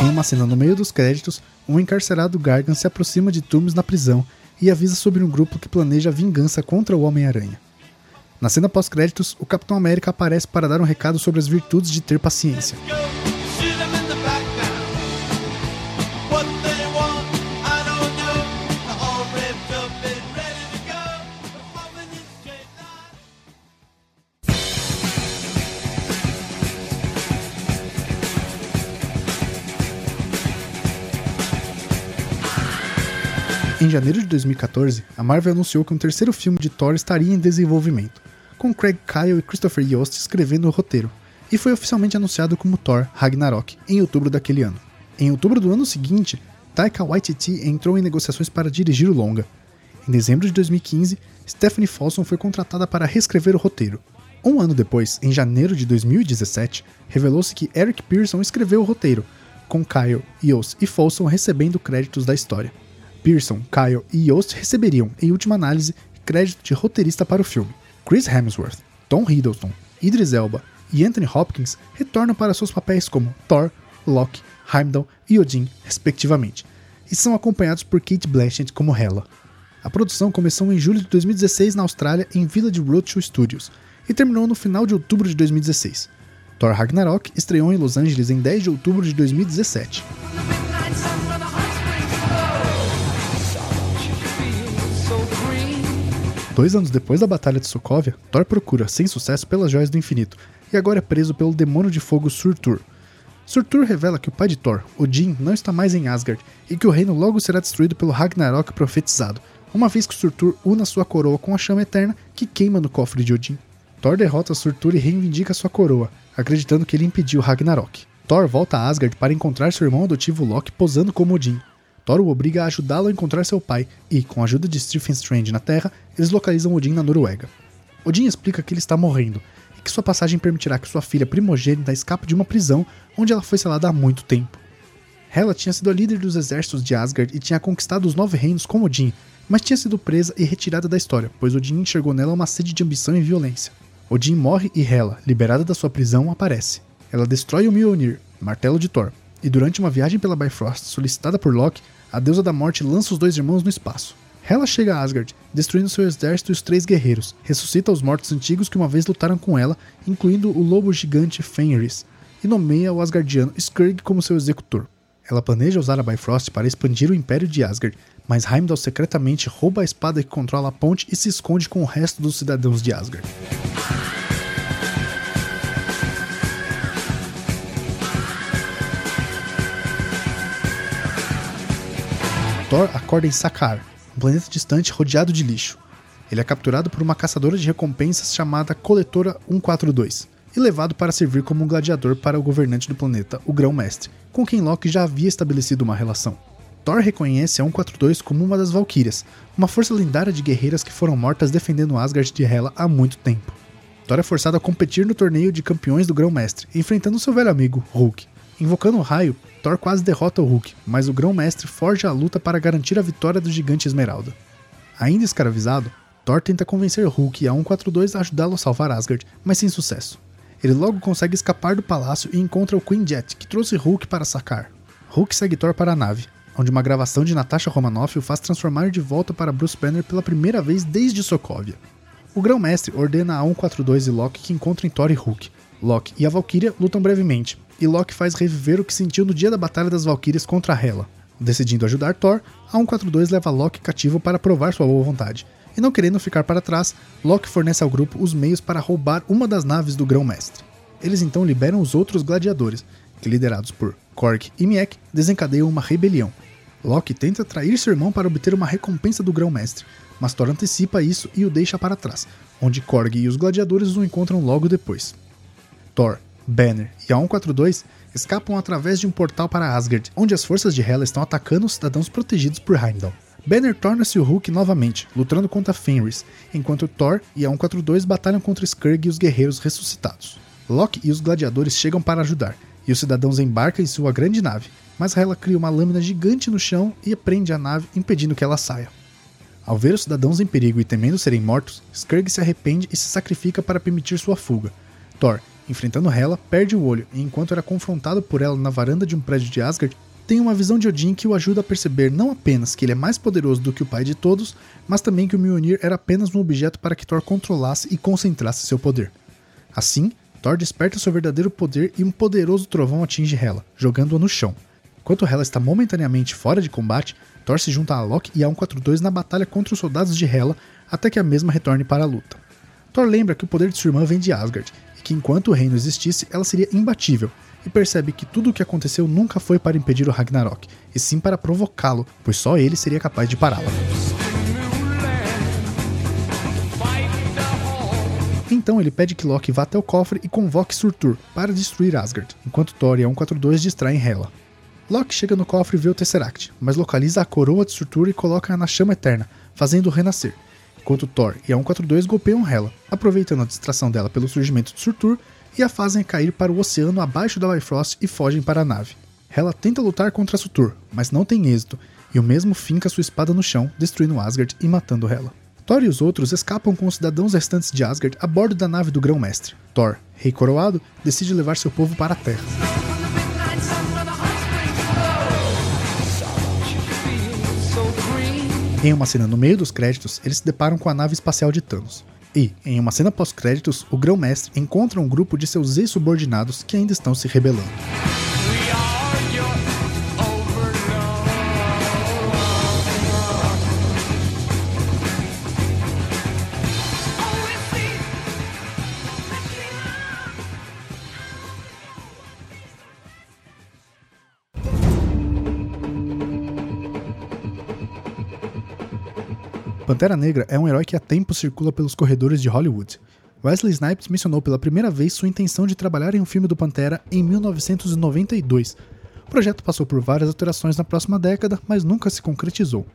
Em uma cena no meio dos créditos, um encarcerado Gargan se aproxima de Toomes na prisão e avisa sobre um grupo que planeja vingança contra o Homem-Aranha. Na cena pós-créditos, o Capitão América aparece para dar um recado sobre as virtudes de ter paciência. Em janeiro de 2014, a Marvel anunciou que um terceiro filme de Thor estaria em desenvolvimento, com Craig Kyle e Christopher Yost escrevendo o roteiro, e foi oficialmente anunciado como Thor Ragnarok em outubro daquele ano. Em outubro do ano seguinte, Taika Waititi entrou em negociações para dirigir o longa. Em dezembro de 2015, Stephanie Folsom foi contratada para reescrever o roteiro. Um ano depois, em janeiro de 2017, revelou-se que Eric Pearson escreveu o roteiro, com Kyle, Yost e Folsom recebendo créditos da história. Pearson, Kyle e Yost receberiam, em última análise, crédito de roteirista para o filme. Chris Hemsworth, Tom Hiddleston, Idris Elba e Anthony Hopkins retornam para seus papéis como Thor, Loki, Heimdall e Odin, respectivamente, e são acompanhados por Kate Blanchett como Hela. A produção começou em julho de 2016 na Austrália em Village Roadshow Studios e terminou no final de outubro de 2016. Thor Ragnarok estreou em Los Angeles em 10 de outubro de 2017. Dois anos depois da Batalha de Sokovia, Thor procura, sem sucesso, pelas Joias do Infinito e agora é preso pelo demônio de fogo Surtur. Surtur revela que o pai de Thor, Odin, não está mais em Asgard e que o reino logo será destruído pelo Ragnarok profetizado, uma vez que Surtur una sua coroa com a chama eterna que queima no cofre de Odin. Thor derrota Surtur e reivindica sua coroa, acreditando que ele impediu Ragnarok. Thor volta a Asgard para encontrar seu irmão adotivo Loki posando como Odin, Thor o obriga a ajudá-lo a encontrar seu pai e, com a ajuda de Stephen Strange na Terra, eles localizam Odin na Noruega. Odin explica que ele está morrendo e que sua passagem permitirá que sua filha primogênita escape de uma prisão onde ela foi selada há muito tempo. Hela tinha sido a líder dos exércitos de Asgard e tinha conquistado os nove reinos com Odin, mas tinha sido presa e retirada da história, pois Odin enxergou nela uma sede de ambição e violência. Odin morre e Hela, liberada da sua prisão, aparece. Ela destrói o Mjolnir, martelo de Thor, e durante uma viagem pela Bifrost solicitada por Loki, a deusa da morte lança os dois irmãos no espaço. Hela chega a Asgard, destruindo seu exército e os três guerreiros, ressuscita os mortos antigos que uma vez lutaram com ela, incluindo o lobo gigante Fenris, e nomeia o Asgardiano Skurg como seu executor. Ela planeja usar a Bifrost para expandir o império de Asgard, mas Heimdall secretamente rouba a espada que controla a ponte e se esconde com o resto dos cidadãos de Asgard. Thor acorda em Sakar, um planeta distante rodeado de lixo. Ele é capturado por uma caçadora de recompensas chamada Coletora 142 e levado para servir como um gladiador para o governante do planeta, o Grão-Mestre, com quem Loki já havia estabelecido uma relação. Thor reconhece a 142 como uma das Valkyrias, uma força lendária de guerreiras que foram mortas defendendo Asgard de Hela há muito tempo. Thor é forçado a competir no torneio de campeões do Grão-Mestre, enfrentando seu velho amigo, Hulk. Invocando o raio, Thor quase derrota o Hulk, mas o Grão-Mestre forja a luta para garantir a vitória do gigante Esmeralda. Ainda escravizado, Thor tenta convencer Hulk e a 142 a ajudá-lo a salvar Asgard, mas sem sucesso. Ele logo consegue escapar do palácio e encontra o Queen Jet, que trouxe Hulk para sacar. Hulk segue Thor para a nave, onde uma gravação de Natasha Romanoff o faz transformar de volta para Bruce Banner pela primeira vez desde Sokovia. O Grão-Mestre ordena a 142 e Loki que encontrem Thor e Hulk. Loki e a Valkyria lutam brevemente, e Loki faz reviver o que sentiu no dia da Batalha das Valkyrias contra Hela. Decidindo ajudar Thor, a 142 leva Loki cativo para provar sua boa vontade. E não querendo ficar para trás, Loki fornece ao grupo os meios para roubar uma das naves do Grão-Mestre. Eles então liberam os outros gladiadores, que liderados por Korg e Miek desencadeiam uma rebelião. Loki tenta trair seu irmão para obter uma recompensa do Grão-Mestre, mas Thor antecipa isso e o deixa para trás, onde Korg e os gladiadores o encontram logo depois. Thor, Banner e a 142 escapam através de um portal para Asgard, onde as forças de Hela estão atacando os cidadãos protegidos por Heimdall. Banner torna-se o Hulk novamente, lutando contra Fenris, enquanto Thor e a 142 batalham contra Skurg e os guerreiros ressuscitados. Loki e os gladiadores chegam para ajudar, e os cidadãos embarcam em sua grande nave, mas Hela cria uma lâmina gigante no chão e prende a nave, impedindo que ela saia. Ao ver os cidadãos em perigo e temendo serem mortos, Skurg se arrepende e se sacrifica para permitir sua fuga. Thor Enfrentando Hela, perde o olho e, enquanto era confrontado por ela na varanda de um prédio de Asgard, tem uma visão de Odin que o ajuda a perceber não apenas que ele é mais poderoso do que o pai de todos, mas também que o Mjolnir era apenas um objeto para que Thor controlasse e concentrasse seu poder. Assim, Thor desperta seu verdadeiro poder e um poderoso trovão atinge Hela, jogando-a no chão. Enquanto Hela está momentaneamente fora de combate, Thor se junta a Loki e a 142 na batalha contra os soldados de Hela até que a mesma retorne para a luta. Thor lembra que o poder de sua irmã vem de Asgard que enquanto o reino existisse, ela seria imbatível, e percebe que tudo o que aconteceu nunca foi para impedir o Ragnarok, e sim para provocá-lo, pois só ele seria capaz de pará-la. Então ele pede que Loki vá até o cofre e convoque Surtur para destruir Asgard, enquanto Thor e a 142 distraem Hela. Loki chega no cofre e vê o Tesseract, mas localiza a coroa de Surtur e coloca-a na chama eterna, fazendo-o renascer, enquanto Thor e a 142 golpeiam Hela, aproveitando a distração dela pelo surgimento de Surtur e a fazem cair para o oceano abaixo da Bifrost e fogem para a nave. Hela tenta lutar contra Surtur, mas não tem êxito, e o mesmo finca sua espada no chão, destruindo Asgard e matando Hela. Thor e os outros escapam com os cidadãos restantes de Asgard a bordo da nave do Grão-Mestre. Thor, rei coroado, decide levar seu povo para a Terra. Em uma cena no meio dos créditos, eles se deparam com a nave espacial de Thanos. E, em uma cena pós-créditos, o Grão-Mestre encontra um grupo de seus ex-subordinados que ainda estão se rebelando. Pantera Negra é um herói que há tempo circula pelos corredores de Hollywood. Wesley Snipes mencionou pela primeira vez sua intenção de trabalhar em um filme do Pantera em 1992. O projeto passou por várias alterações na próxima década, mas nunca se concretizou.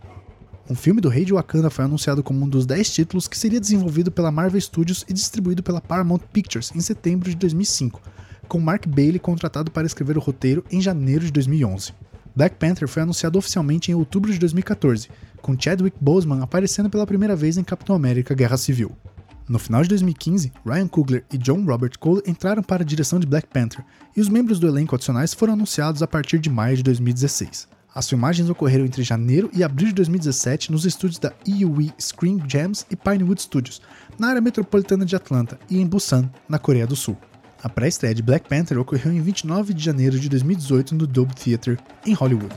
Um filme do Rei de Wakanda foi anunciado como um dos 10 títulos que seria desenvolvido pela Marvel Studios e distribuído pela Paramount Pictures em setembro de 2005, com Mark Bailey contratado para escrever o roteiro em janeiro de 2011. Black Panther foi anunciado oficialmente em outubro de 2014, com Chadwick Boseman aparecendo pela primeira vez em Capitão América Guerra Civil. No final de 2015, Ryan Coogler e John Robert Cole entraram para a direção de Black Panther, e os membros do elenco adicionais foram anunciados a partir de maio de 2016. As filmagens ocorreram entre janeiro e abril de 2017 nos estúdios da EUE Screen Gems e Pinewood Studios, na área metropolitana de Atlanta, e em Busan, na Coreia do Sul. A pré-estreia de Black Panther ocorreu em 29 de janeiro de 2018 no Dolby Theatre, em Hollywood.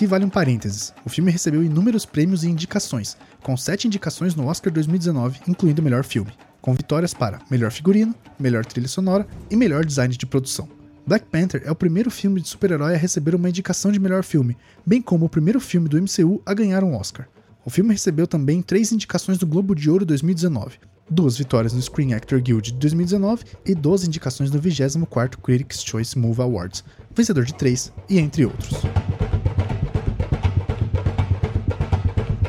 Aqui vale um parênteses: o filme recebeu inúmeros prêmios e indicações, com sete indicações no Oscar 2019, incluindo melhor filme, com vitórias para melhor figurino, melhor trilha sonora e melhor design de produção. Black Panther é o primeiro filme de super-herói a receber uma indicação de melhor filme, bem como o primeiro filme do MCU a ganhar um Oscar. O filme recebeu também três indicações do Globo de Ouro 2019, duas vitórias no Screen Actor Guild de 2019 e 12 indicações no 24º Critics' Choice Movie Awards, vencedor de três, e entre outros.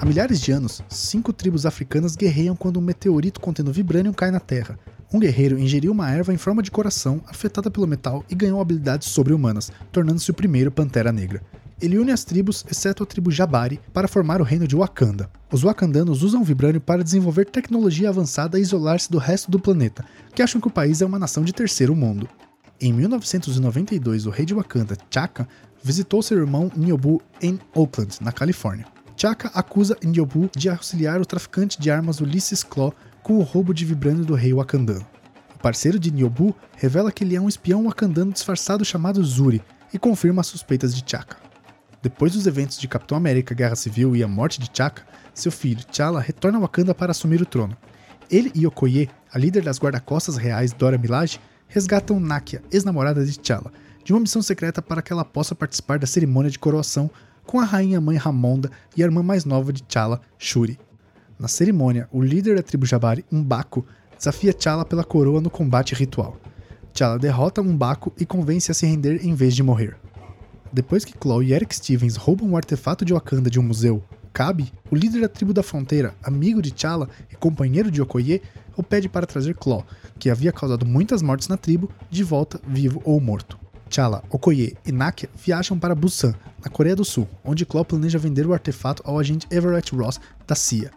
Há milhares de anos, cinco tribos africanas guerreiam quando um meteorito contendo vibranium cai na Terra. Um guerreiro ingeriu uma erva em forma de coração afetada pelo metal e ganhou habilidades sobre-humanas, tornando-se o primeiro Pantera Negra ele une as tribos, exceto a tribo Jabari, para formar o reino de Wakanda. Os wakandanos usam o vibrânio para desenvolver tecnologia avançada e isolar-se do resto do planeta, que acham que o país é uma nação de terceiro mundo. Em 1992, o rei de Wakanda, Chaka, visitou seu irmão Nyobu em Oakland, na Califórnia. Chaka acusa Nyobu de auxiliar o traficante de armas Ulysses Claw com o roubo de vibrânio do rei wakandano. O parceiro de Nyobu revela que ele é um espião wakandano disfarçado chamado Zuri e confirma as suspeitas de Chaka. Depois dos eventos de Capitão América Guerra Civil e a morte de T'Chaka, seu filho T'Challa retorna a Wakanda para assumir o trono. Ele e Okoye, a líder das guarda-costas reais Dora Milaje, resgatam Nakia, ex-namorada de T'Challa, de uma missão secreta para que ela possa participar da cerimônia de coroação com a rainha mãe Ramonda e a irmã mais nova de T'Challa, Shuri. Na cerimônia, o líder da tribo Jabari, Umbaco, desafia T'Challa pela coroa no combate ritual. T'Challa derrota Umbaco e convence a se render em vez de morrer. Depois que Claw e Eric Stevens roubam um artefato de Wakanda de um museu, Kabi, o líder da tribo da fronteira, amigo de T'Challa e companheiro de Okoye, o pede para trazer Claw, que havia causado muitas mortes na tribo, de volta vivo ou morto. T'Challa, Okoye e Nakia viajam para Busan, na Coreia do Sul, onde Claw planeja vender o artefato ao agente Everett Ross da CIA.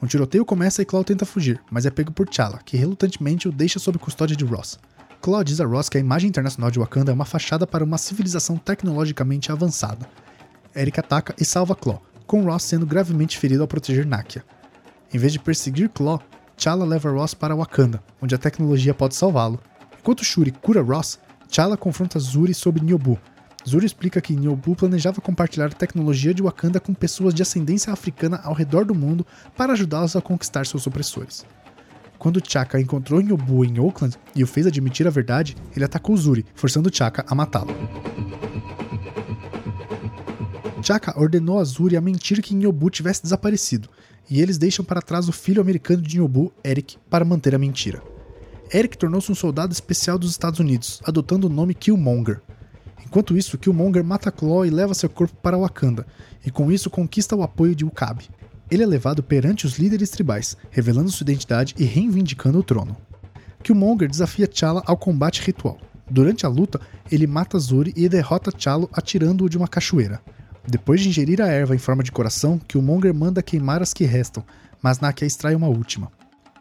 Um tiroteio começa e Claw tenta fugir, mas é pego por T'Challa, que relutantemente o deixa sob custódia de Ross. Claw diz a Ross que a imagem internacional de Wakanda é uma fachada para uma civilização tecnologicamente avançada. Eric ataca e salva Claw, com Ross sendo gravemente ferido ao proteger Nakia. Em vez de perseguir Claw, T'Challa leva Ross para Wakanda, onde a tecnologia pode salvá-lo. Enquanto Shuri cura Ross, T'Challa confronta Zuri sobre Nyobu. Zuri explica que Nyobu planejava compartilhar tecnologia de Wakanda com pessoas de ascendência africana ao redor do mundo para ajudá-los a conquistar seus opressores. Quando Chaka encontrou Nyobu em Oakland e o fez admitir a verdade, ele atacou Zuri, forçando Chaka a matá-lo. Chaka ordenou a Zuri a mentir que Nyobu tivesse desaparecido, e eles deixam para trás o filho americano de Nyobu, Eric, para manter a mentira. Eric tornou-se um soldado especial dos Estados Unidos, adotando o nome Killmonger. Enquanto isso, Killmonger mata Claw e leva seu corpo para Wakanda, e com isso conquista o apoio de W'Kabi. Ele é levado perante os líderes tribais, revelando sua identidade e reivindicando o trono. Killmonger desafia T'Challa ao combate ritual. Durante a luta, ele mata Zuri e derrota T'Challa atirando-o de uma cachoeira. Depois de ingerir a erva em forma de coração, Killmonger manda queimar as que restam, mas Nakia extrai uma última.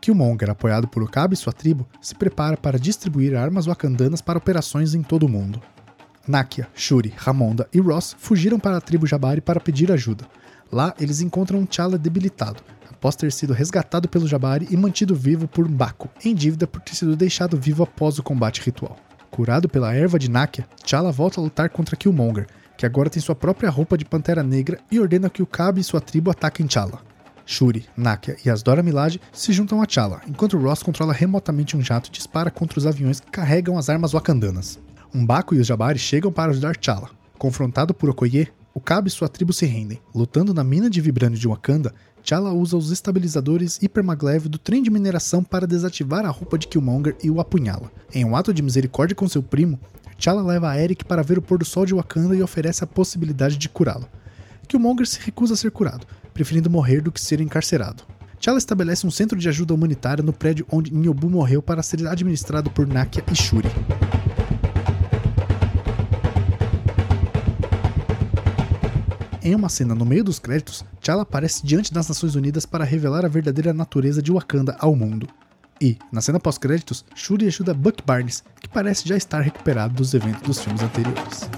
Killmonger, apoiado por Okabe e sua tribo, se prepara para distribuir armas wakandanas para operações em todo o mundo. Nakia, Shuri, Ramonda e Ross fugiram para a tribo Jabari para pedir ajuda. Lá, eles encontram T'Challa debilitado, após ter sido resgatado pelo Jabari e mantido vivo por Mbaku, em dívida por ter sido deixado vivo após o combate ritual. Curado pela erva de Nakia, T'Challa volta a lutar contra Killmonger, que agora tem sua própria roupa de pantera negra e ordena que o Kabe e sua tribo ataquem T'Challa. Shuri, Nakia e as Dora Milaje se juntam a T'Challa, enquanto Ross controla remotamente um jato e dispara contra os aviões que carregam as armas wakandanas. Umbaku e os Jabari chegam para ajudar T'Challa. Confrontado por Okoye, o Kabe e sua tribo se rendem. Lutando na mina de vibrânio de Wakanda, T'Challa usa os estabilizadores hipermaglev do trem de mineração para desativar a roupa de Killmonger e o apunhala. Em um ato de misericórdia com seu primo, T'Challa leva a Eric para ver o pôr do sol de Wakanda e oferece a possibilidade de curá-lo. Killmonger se recusa a ser curado, preferindo morrer do que ser encarcerado. T'Challa estabelece um centro de ajuda humanitária no prédio onde Nyobu morreu para ser administrado por Nakia e Shuri. Em uma cena no meio dos créditos, T'Challa aparece diante das Nações Unidas para revelar a verdadeira natureza de Wakanda ao mundo. E, na cena pós-créditos, Shuri ajuda Buck Barnes, que parece já estar recuperado dos eventos dos filmes anteriores.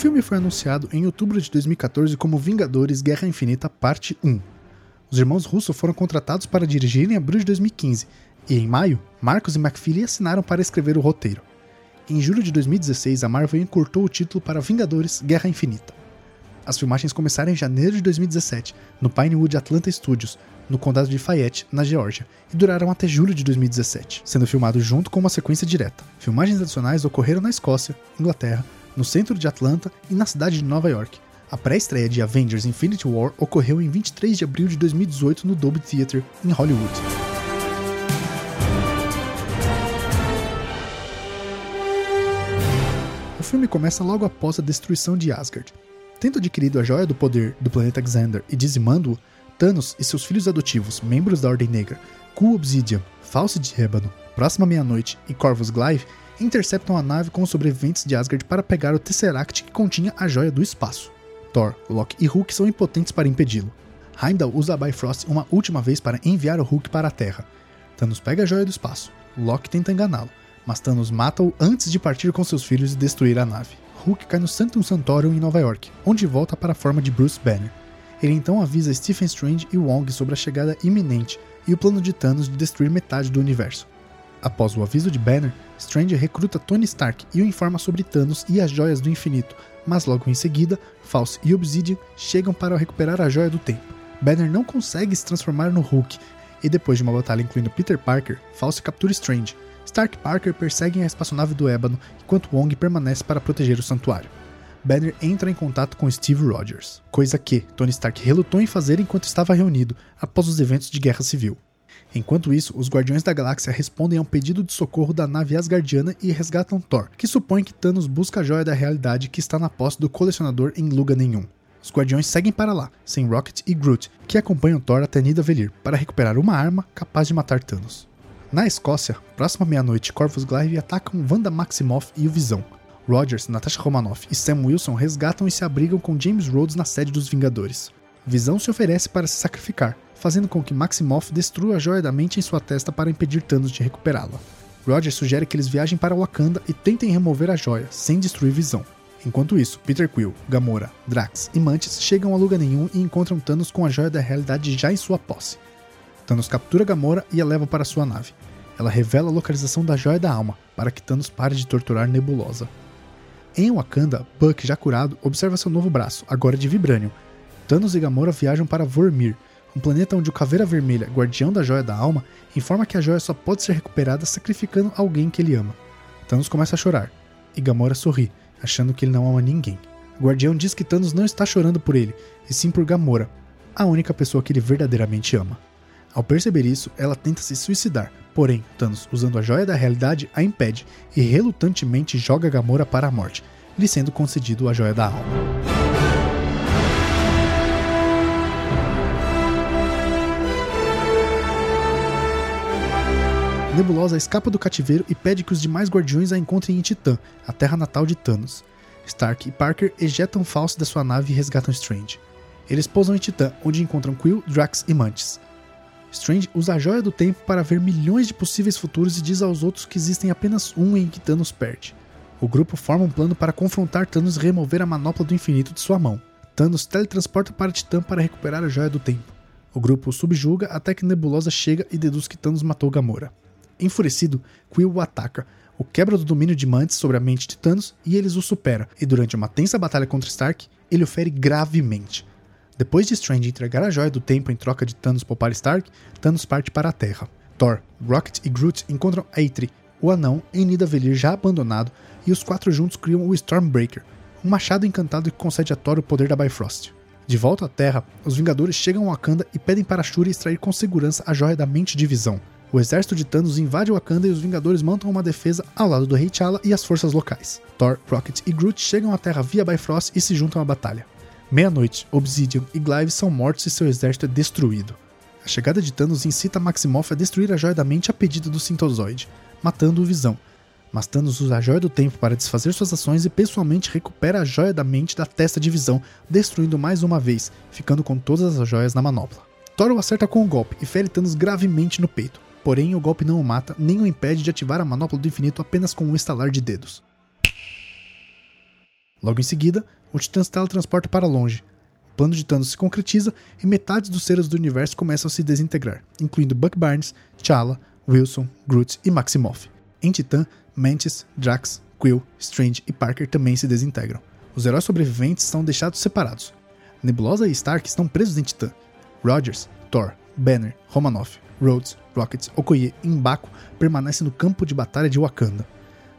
Filme foi anunciado em outubro de 2014 como Vingadores Guerra Infinita Parte 1. Os irmãos Russo foram contratados para dirigir em abril de 2015 e, em maio, Marcos e McFeely assinaram para escrever o roteiro. Em julho de 2016, a Marvel encurtou o título para Vingadores Guerra Infinita. As filmagens começaram em janeiro de 2017, no Pinewood Atlanta Studios, no condado de Fayette, na Geórgia, e duraram até julho de 2017, sendo filmado junto com uma sequência direta. Filmagens adicionais ocorreram na Escócia, Inglaterra, no centro de Atlanta e na cidade de Nova York. A pré-estreia de Avengers Infinity War ocorreu em 23 de abril de 2018 no Dolby Theatre, em Hollywood. O filme começa logo após a destruição de Asgard. Tendo adquirido a Joia do Poder do planeta Xander e dizimando-o, Thanos e seus filhos adotivos, membros da Ordem Negra, Ku Obsidian, False de Ébano, Próxima Meia-Noite e Corvus Glaive, interceptam a nave com os sobreviventes de Asgard para pegar o Tesseract que continha a Joia do Espaço. Thor, Loki e Hulk são impotentes para impedi-lo. Heimdall usa a Bifrost uma última vez para enviar o Hulk para a Terra. Thanos pega a Joia do Espaço. Loki tenta enganá-lo, mas Thanos mata-o antes de partir com seus filhos e destruir a nave. Hulk cai no Sanctum Santorum em Nova York, onde volta para a forma de Bruce Banner. Ele então avisa Stephen Strange e Wong sobre a chegada iminente e o plano de Thanos de destruir metade do universo. Após o aviso de Banner, Strange recruta Tony Stark e o informa sobre Thanos e as Joias do Infinito, mas logo em seguida, False e Obsidian chegam para recuperar a Joia do Tempo. Banner não consegue se transformar no Hulk, e depois de uma batalha incluindo Peter Parker, False captura Strange. Stark e Parker perseguem a espaçonave do Ébano, enquanto Wong permanece para proteger o santuário. Banner entra em contato com Steve Rogers, coisa que Tony Stark relutou em fazer enquanto estava reunido após os eventos de Guerra Civil. Enquanto isso, os Guardiões da Galáxia respondem a um pedido de socorro da nave Asgardiana e resgatam Thor, que supõe que Thanos busca a joia da realidade que está na posse do colecionador em lugar nenhum. Os Guardiões seguem para lá, sem Rocket e Groot, que acompanham Thor até Nidavellir para recuperar uma arma capaz de matar Thanos. Na Escócia, próxima meia-noite, Corvus Glaive atacam Wanda Maximoff e o Visão. Rogers, Natasha Romanoff e Sam Wilson resgatam e se abrigam com James Rhodes na sede dos Vingadores. Visão se oferece para se sacrificar, fazendo com que Maximoff destrua a joia da mente em sua testa para impedir Thanos de recuperá-la. Roger sugere que eles viajem para Wakanda e tentem remover a joia, sem destruir Visão. Enquanto isso, Peter Quill, Gamora, Drax e Mantis chegam a lugar nenhum e encontram Thanos com a Joia da Realidade já em sua posse. Thanos captura Gamora e a leva para sua nave. Ela revela a localização da Joia da Alma, para que Thanos pare de torturar Nebulosa. Em Wakanda, Buck, já curado, observa seu novo braço, agora de Vibranium. Thanos e Gamora viajam para Vormir, um planeta onde o Caveira Vermelha, guardião da Joia da Alma, informa que a joia só pode ser recuperada sacrificando alguém que ele ama. Thanos começa a chorar, e Gamora sorri, achando que ele não ama ninguém. O guardião diz que Thanos não está chorando por ele, e sim por Gamora, a única pessoa que ele verdadeiramente ama. Ao perceber isso, ela tenta se suicidar, porém, Thanos, usando a joia da realidade, a impede e relutantemente joga Gamora para a morte, lhe sendo concedido a joia da alma. Nebulosa escapa do cativeiro e pede que os demais guardiões a encontrem em Titã, a terra natal de Thanos. Stark e Parker ejetam False da sua nave e resgatam Strange. Eles pousam em Titã, onde encontram Quill, Drax e Mantis. Strange usa a Joia do Tempo para ver milhões de possíveis futuros e diz aos outros que existem apenas um em que Thanos perde. O grupo forma um plano para confrontar Thanos e remover a manopla do infinito de sua mão. Thanos teletransporta para Titã para recuperar a Joia do Tempo. O grupo o subjuga até que Nebulosa chega e deduz que Thanos matou Gamora. Enfurecido, Quill o ataca, o quebra do domínio de Mantis sobre a mente de Thanos e eles o superam, e durante uma tensa batalha contra Stark, ele o fere gravemente. Depois de Strange entregar a joia do tempo em troca de Thanos poupar Stark, Thanos parte para a Terra. Thor, Rocket e Groot encontram Eitri, o anão, em Nidavellir já abandonado, e os quatro juntos criam o Stormbreaker, um machado encantado que concede a Thor o poder da Bifrost. De volta à Terra, os Vingadores chegam a Wakanda e pedem para Shuri extrair com segurança a joia da mente de visão. O exército de Thanos invade Wakanda e os Vingadores montam uma defesa ao lado do Rei T'Challa e as forças locais. Thor, Rocket e Groot chegam à Terra via Bifrost e se juntam à batalha. Meia-noite, Obsidian e Glyve são mortos e seu exército é destruído. A chegada de Thanos incita Maximoff a destruir a Joia da Mente a pedido do Sintozoide, matando o Visão. Mas Thanos usa a Joia do Tempo para desfazer suas ações e pessoalmente recupera a Joia da Mente da testa de Visão, destruindo mais uma vez, ficando com todas as joias na manopla. Thor o acerta com um golpe e fere Thanos gravemente no peito. Porém, o golpe não o mata, nem o impede de ativar a manopla do infinito apenas com um estalar de dedos. Logo em seguida, o Titã se teletransporta para longe. O plano de Thanos se concretiza e metade dos seres do universo começam a se desintegrar, incluindo Buck Barnes, T'Challa, Wilson, Groot e Maximoff. Em Titã, Mantis, Drax, Quill, Strange e Parker também se desintegram. Os heróis sobreviventes são deixados separados. Nebulosa e Stark estão presos em Titã. Rogers, Thor, Banner, Romanoff, Rhodes, Rockets, Okoye e Mbaku permanecem no campo de batalha de Wakanda.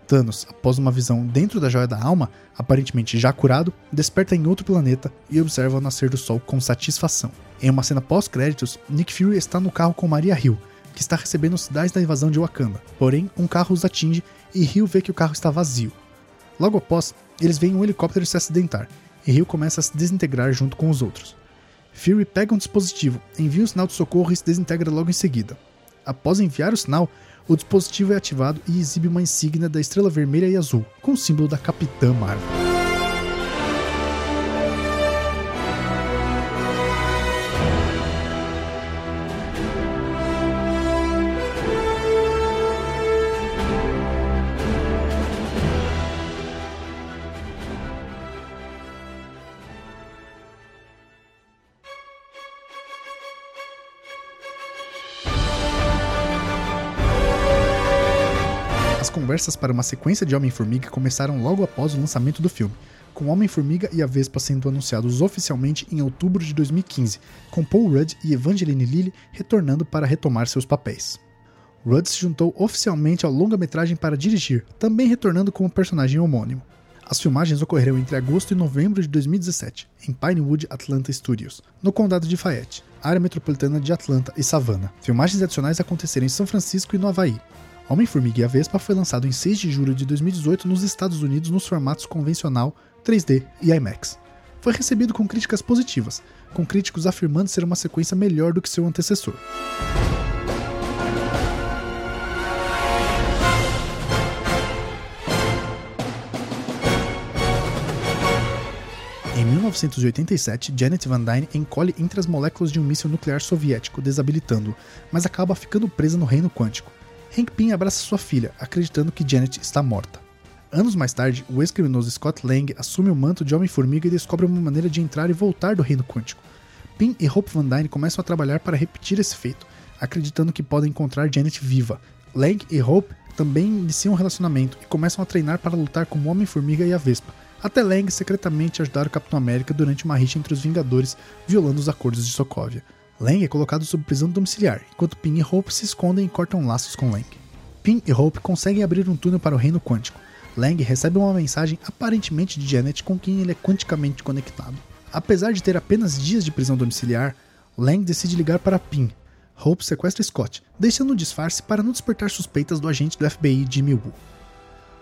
Thanos, após uma visão dentro da Joia da Alma, aparentemente já curado, desperta em outro planeta e observa o nascer do Sol com satisfação. Em uma cena pós-créditos, Nick Fury está no carro com Maria Hill, que está recebendo sinais da invasão de Wakanda. Porém, um carro os atinge e Hill vê que o carro está vazio. Logo após, eles veem um helicóptero se acidentar, e Hill começa a se desintegrar junto com os outros. Fury pega um dispositivo, envia um sinal de socorro e se desintegra logo em seguida. Após enviar o sinal, o dispositivo é ativado e exibe uma insígnia da estrela vermelha e azul, com o símbolo da Capitã Marvel. Conversas para uma sequência de Homem-Formiga começaram logo após o lançamento do filme, com Homem-Formiga e a Vespa sendo anunciados oficialmente em outubro de 2015, com Paul Rudd e Evangeline Lilly retornando para retomar seus papéis. Rudd se juntou oficialmente ao longa-metragem para dirigir, também retornando como personagem homônimo. As filmagens ocorreram entre agosto e novembro de 2017, em Pinewood Atlanta Studios, no condado de Fayette, área metropolitana de Atlanta e Savannah. Filmagens adicionais aconteceram em São Francisco e no Havaí, Homem-Formiga e a Vespa foi lançado em 6 de julho de 2018 nos Estados Unidos nos formatos convencional, 3D e IMAX. Foi recebido com críticas positivas, com críticos afirmando ser uma sequência melhor do que seu antecessor. Em 1987, Janet Van Dyne encolhe entre as moléculas de um míssil nuclear soviético, desabilitando-o, mas acaba ficando presa no reino quântico. Hank Pym abraça sua filha, acreditando que Janet está morta. Anos mais tarde, o ex-criminoso Scott Lang assume o manto de Homem-Formiga e descobre uma maneira de entrar e voltar do Reino Quântico. Pym e Hope Van Dyne começam a trabalhar para repetir esse feito, acreditando que podem encontrar Janet viva. Lang e Hope também iniciam um relacionamento e começam a treinar para lutar como Homem-Formiga e a Vespa, até Lang secretamente ajudar o Capitão América durante uma rixa entre os Vingadores, violando os acordos de Sokovia. Lang é colocado sob prisão domiciliar, enquanto Pym e Hope se escondem e cortam laços com Lang. Pym e Hope conseguem abrir um túnel para o Reino Quântico, Lang recebe uma mensagem aparentemente de Janet com quem ele é quanticamente conectado. Apesar de ter apenas dias de prisão domiciliar, Lang decide ligar para Pym. Hope sequestra Scott, deixando um disfarce para não despertar suspeitas do agente do FBI Jimmy Woo.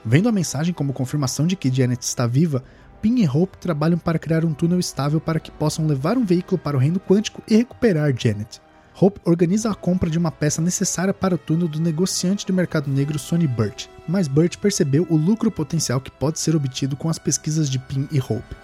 Vendo a mensagem como confirmação de que Janet está viva, Pym e Hope trabalham para criar um túnel estável para que possam levar um veículo para o reino quântico e recuperar Janet. Hope organiza a compra de uma peça necessária para o túnel do negociante de mercado negro Sonny Burt, mas Burt percebeu o lucro potencial que pode ser obtido com as pesquisas de Pym e Hope.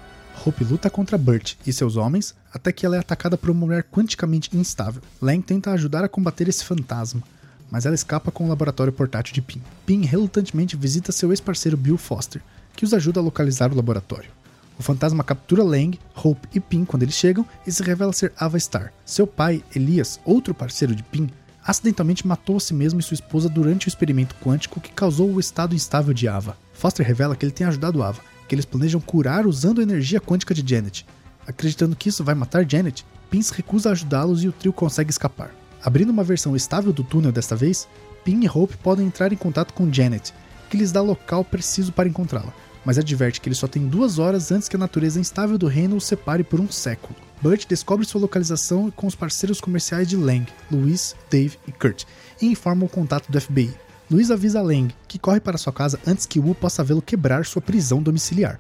Hope luta contra Burt e seus homens até que ela é atacada por uma mulher quanticamente instável. Lang tenta ajudar a combater esse fantasma, mas ela escapa com o laboratório portátil de Pym. Pym relutantemente visita seu ex-parceiro Bill Foster, que os ajuda a localizar o laboratório. O fantasma captura Lang, Hope e Pym quando eles chegam e se revela ser Ava Star. Seu pai, Elias, outro parceiro de Pym, acidentalmente matou a si mesmo e sua esposa durante o experimento quântico que causou o estado instável de Ava. Foster revela que ele tem ajudado Ava, que eles planejam curar usando a energia quântica de Janet. Acreditando que isso vai matar Janet, Pym se recusa a ajudá-los e o trio consegue escapar. Abrindo uma versão estável do túnel desta vez, Pym e Hope podem entrar em contato com Janet, que lhes dá local preciso para encontrá-la mas adverte que ele só tem duas horas antes que a natureza instável do reino o separe por um século. Burt descobre sua localização com os parceiros comerciais de Lang, Louis, Dave e Kurt, e informa o contato do FBI. Louis avisa Lang, que corre para sua casa antes que Wu possa vê-lo quebrar sua prisão domiciliar.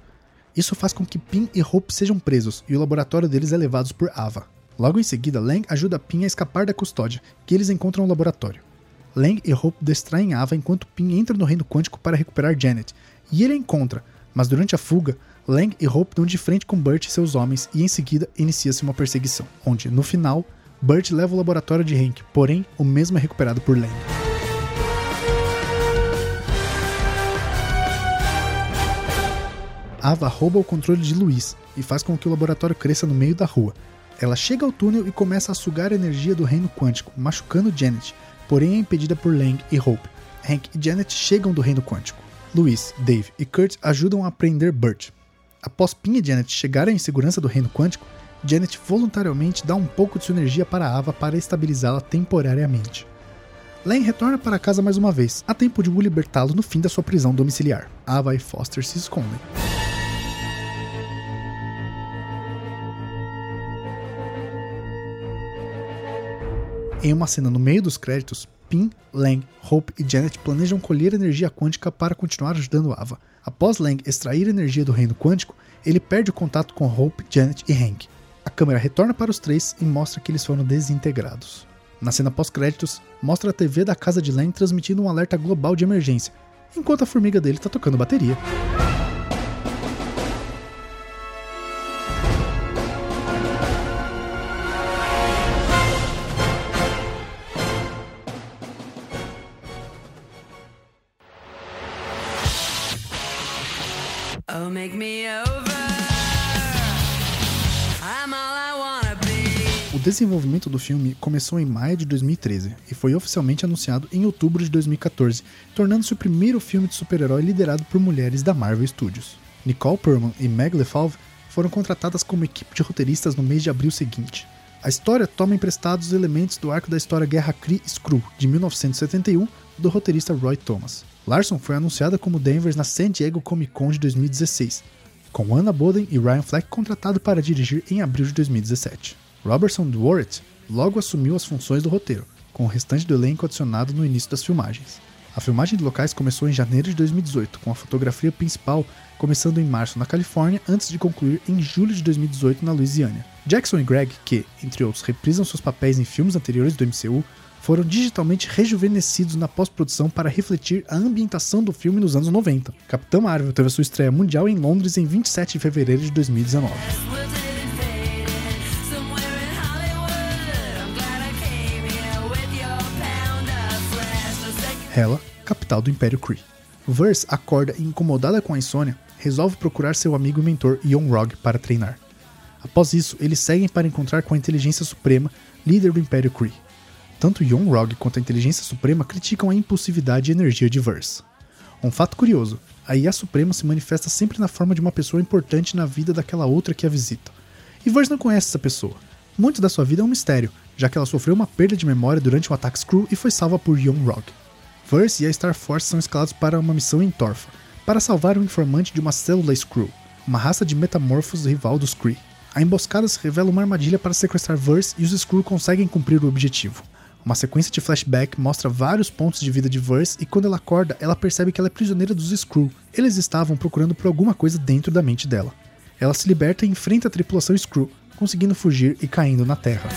Isso faz com que Pin e Hope sejam presos e o laboratório deles é levado por Ava. Logo em seguida, Lang ajuda Pin a escapar da custódia, que eles encontram no laboratório. Lang e Hope distraem Ava enquanto Pin entra no reino quântico para recuperar Janet, e ele a encontra, mas durante a fuga, Lang e Hope dão de frente com Burt e seus homens e em seguida inicia-se uma perseguição, onde, no final, Burt leva o laboratório de Hank, porém o mesmo é recuperado por Lang. Ava rouba o controle de Luiz e faz com que o laboratório cresça no meio da rua. Ela chega ao túnel e começa a sugar a energia do reino quântico, machucando Janet, porém é impedida por Lang e Hope. Hank e Janet chegam do reino quântico. Louis, Dave e Kurt ajudam a prender Burt. Após Pin e Janet chegarem em segurança do reino quântico, Janet voluntariamente dá um pouco de sua energia para Ava para estabilizá-la temporariamente. Lang retorna para casa mais uma vez, a tempo de Wu libertá-lo no fim da sua prisão domiciliar. Ava e Foster se escondem. Em uma cena no meio dos créditos, Pin, Lang, Hope e Janet planejam colher energia quântica para continuar ajudando Ava. Após Lang extrair energia do reino quântico, ele perde o contato com Hope, Janet e Hank. A câmera retorna para os três e mostra que eles foram desintegrados. Na cena pós-créditos, mostra a TV da casa de Lang transmitindo um alerta global de emergência, enquanto a formiga dele está tocando bateria. Desenvolvimento do filme começou em maio de 2013 e foi oficialmente anunciado em outubro de 2014, tornando-se o primeiro filme de super-herói liderado por mulheres da Marvel Studios. Nicole Perman e Meg LeFauve foram contratadas como equipe de roteiristas no mês de abril seguinte. A história toma emprestados elementos do arco da história Guerra Kree-Skrull, de 1971, do roteirista Roy Thomas. Larson foi anunciada como Danvers na San Diego Comic Con de 2016, com Anna Boden e Ryan Fleck contratado para dirigir em abril de 2017. Robertson Dworet logo assumiu as funções do roteiro, com o restante do elenco adicionado no início das filmagens. A filmagem de locais começou em janeiro de 2018, com a fotografia principal começando em março na Califórnia, antes de concluir em julho de 2018 na Louisiana. Jackson e Greg, que, entre outros, reprisam seus papéis em filmes anteriores do MCU, foram digitalmente rejuvenescidos na pós-produção para refletir a ambientação do filme nos anos 90. Capitão Marvel teve sua estreia mundial em Londres em 27 de fevereiro de 2019. Hela, capital do Império Kree. Verse acorda e, incomodada com a insônia, resolve procurar seu amigo e mentor Young para treinar. Após isso, eles seguem para encontrar com a Inteligência Suprema, líder do Império Kree. Tanto Young quanto a Inteligência Suprema criticam a impulsividade e energia de Verse. Um fato curioso, a IA Suprema se manifesta sempre na forma de uma pessoa importante na vida daquela outra que a visita. E Verse não conhece essa pessoa. Muito da sua vida é um mistério, já que ela sofreu uma perda de memória durante um ataque Screw e foi salva por Young Verse e a Star Force são escalados para uma missão em Torfa, para salvar um informante de uma célula Screw, uma raça de metamorfos rival dos Kree. A emboscada se revela uma armadilha para sequestrar Verse e os Screw conseguem cumprir o objetivo. Uma sequência de flashback mostra vários pontos de vida de Verse e quando ela acorda, ela percebe que ela é prisioneira dos Screw. Eles estavam procurando por alguma coisa dentro da mente dela. Ela se liberta e enfrenta a tripulação Screw, conseguindo fugir e caindo na Terra.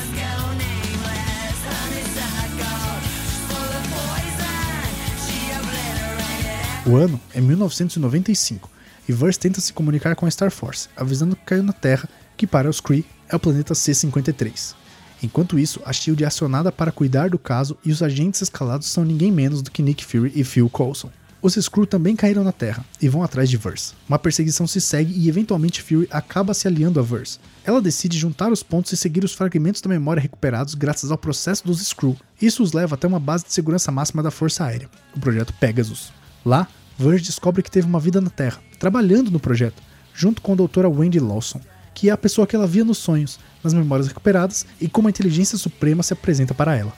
O ano é 1995 e Verse tenta se comunicar com a Star Force, avisando que caiu na Terra, que para os Kree é o planeta C-53. Enquanto isso, a SHIELD é acionada para cuidar do caso e os agentes escalados são ninguém menos do que Nick Fury e Phil Coulson. Os Skrull também caíram na Terra e vão atrás de Verse. Uma perseguição se segue e eventualmente Fury acaba se aliando a Verse. Ela decide juntar os pontos e seguir os fragmentos da memória recuperados graças ao processo dos Skrull. Isso os leva até uma base de segurança máxima da Força Aérea, o projeto Pegasus. Lá, Verge descobre que teve uma vida na Terra, trabalhando no projeto, junto com a doutora Wendy Lawson, que é a pessoa que ela via nos sonhos, nas memórias recuperadas e como a inteligência suprema se apresenta para ela.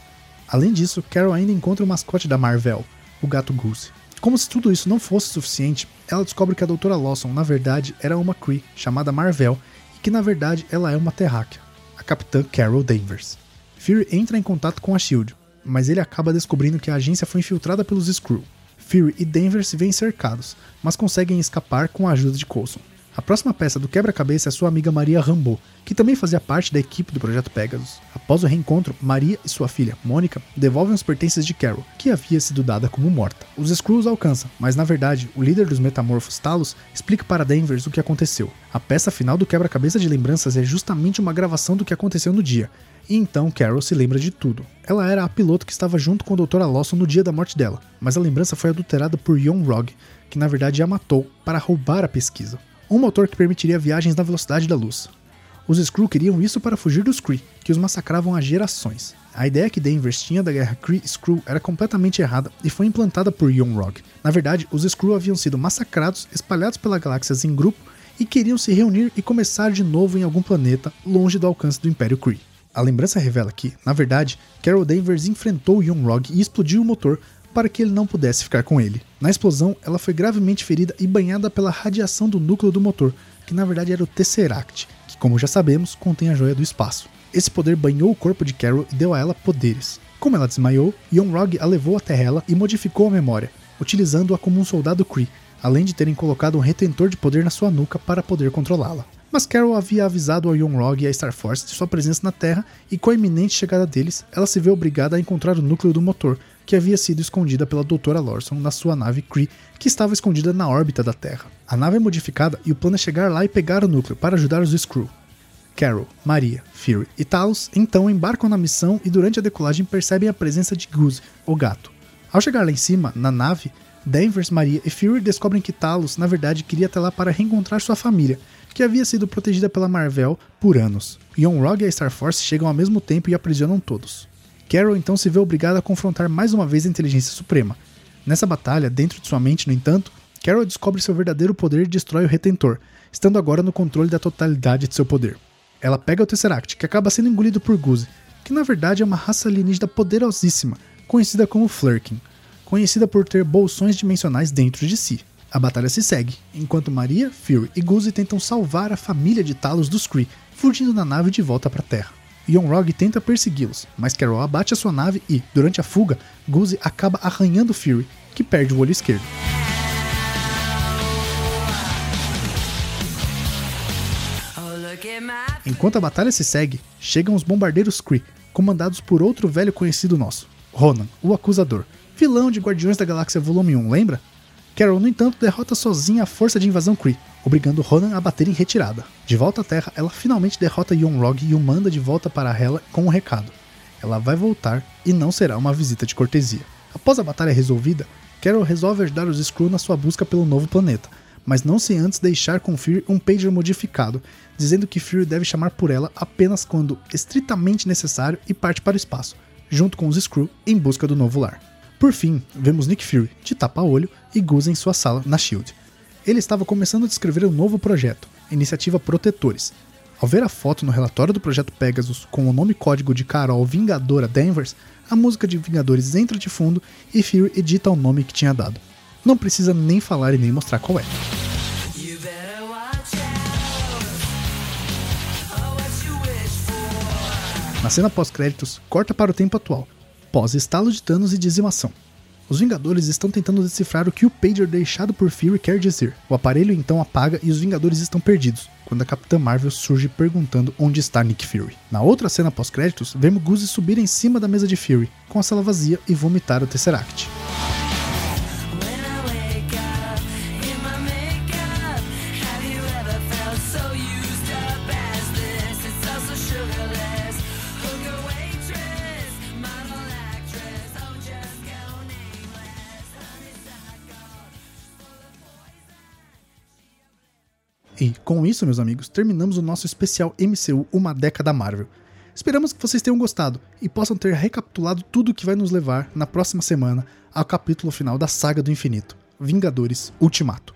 Além disso, Carol ainda encontra o mascote da Marvel, o gato Goose. Como se tudo isso não fosse suficiente, ela descobre que a doutora Lawson, na verdade, era uma Kree chamada Marvel e que na verdade ela é uma terráquea, a capitã Carol Danvers. Fury entra em contato com a SHIELD, mas ele acaba descobrindo que a agência foi infiltrada pelos Skrull. Fury e Denver se veem cercados, mas conseguem escapar com a ajuda de Coulson. A próxima peça do quebra-cabeça é sua amiga Maria Rambeau, que também fazia parte da equipe do projeto Pegasus. Após o reencontro, Maria e sua filha, Mônica, devolvem os pertences de Carol, que havia sido dada como morta. Os Skrulls alcançam, mas na verdade, o líder dos metamorfos, Talos, explica para Danvers o que aconteceu. A peça final do quebra-cabeça de lembranças é justamente uma gravação do que aconteceu no dia, e então Carol se lembra de tudo. Ela era a piloto que estava junto com a Dra. Lawson no dia da morte dela, mas a lembrança foi adulterada por Young Rog, que na verdade a matou para roubar a pesquisa. Um motor que permitiria viagens na velocidade da luz. Os Skrull queriam isso para fugir dos Kree, que os massacravam há gerações. A ideia que Danvers tinha da guerra Kree-Skrull era completamente errada e foi implantada por Young Rog. Na verdade, os Skrull haviam sido massacrados, espalhados pela galáxia em grupo e queriam se reunir e começar de novo em algum planeta longe do alcance do Império Kree. A lembrança revela que, na verdade, Carol Danvers enfrentou Young e explodiu o motor para que ele não pudesse ficar com ele. Na explosão, ela foi gravemente ferida e banhada pela radiação do núcleo do motor, que na verdade era o Tesseract, que, como já sabemos, contém a joia do espaço. Esse poder banhou o corpo de Carol e deu a ela poderes. Como ela desmaiou, Young a levou até ela e modificou a memória, utilizando-a como um soldado Kree, além de terem colocado um retentor de poder na sua nuca para poder controlá-la. Mas Carol havia avisado ao Young e à Star Force de sua presença na Terra e com a iminente chegada deles, ela se vê obrigada a encontrar o núcleo do motor, que havia sido escondida pela Doutora Lawson na sua nave Kree, que estava escondida na órbita da Terra. A nave é modificada e o plano é chegar lá e pegar o núcleo para ajudar os Skrull. Carol, Maria, Fury e Talos então embarcam na missão e durante a decolagem percebem a presença de Goose, o gato. Ao chegar lá em cima, na nave, Danvers, Maria e Fury descobrem que Talos, na verdade, queria até lá para reencontrar sua família, que havia sido protegida pela Marvel por anos. Young e a Star Force chegam ao mesmo tempo e aprisionam todos. Carol então se vê obrigada a confrontar mais uma vez a Inteligência Suprema. Nessa batalha, dentro de sua mente, no entanto, Carol descobre seu verdadeiro poder e destrói o Retentor, estando agora no controle da totalidade de seu poder. Ela pega o Tesseract, que acaba sendo engolido por Guzi, que na verdade é uma raça alienígena poderosíssima, conhecida como Flurkin, conhecida por ter bolsões dimensionais dentro de si. A batalha se segue, enquanto Maria, Fury e Guzi tentam salvar a família de Talos dos Kree, fugindo na nave de volta para a Terra. Young tenta persegui-los, mas Carol abate a sua nave e, durante a fuga, Guzi acaba arranhando Fury, que perde o olho esquerdo. Enquanto a batalha se segue, chegam os bombardeiros Kree, comandados por outro velho conhecido nosso, Ronan, o Acusador, vilão de Guardiões da Galáxia Volume 1, lembra? Carol, no entanto, derrota sozinha a força de invasão Kree, obrigando Ronan a bater em retirada. De volta à Terra, ela finalmente derrota Young e o manda de volta para Hela com um recado. Ela vai voltar e não será uma visita de cortesia. Após a batalha resolvida, Carol resolve ajudar os Skrull na sua busca pelo novo planeta, mas não sem antes deixar com Fury um pager modificado, dizendo que Fury deve chamar por ela apenas quando estritamente necessário e parte para o espaço, junto com os Skrull em busca do novo lar. Por fim, vemos Nick Fury, de tapa-olho, e Gus em sua sala na SHIELD. Ele estava começando a descrever um novo projeto, a iniciativa Protetores. Ao ver a foto no relatório do projeto Pegasus com o nome código de Carol Vingadora Danvers, a música de Vingadores entra de fundo e Fury edita o nome que tinha dado. Não precisa nem falar e nem mostrar qual é. Na cena pós-créditos, corta para o tempo atual, pós-estalo de Thanos e dizimação. Os Vingadores estão tentando decifrar o que o pager deixado por Fury quer dizer. O aparelho então apaga e os Vingadores estão perdidos, quando a Capitã Marvel surge perguntando onde está Nick Fury. Na outra cena pós-créditos, vemos Goose subir em cima da mesa de Fury, com a sala vazia e vomitar o Tesseract. E com isso, meus amigos, terminamos o nosso especial MCU Uma Década Marvel. Esperamos que vocês tenham gostado e possam ter recapitulado tudo o que vai nos levar na próxima semana ao capítulo final da Saga do Infinito, Vingadores Ultimato.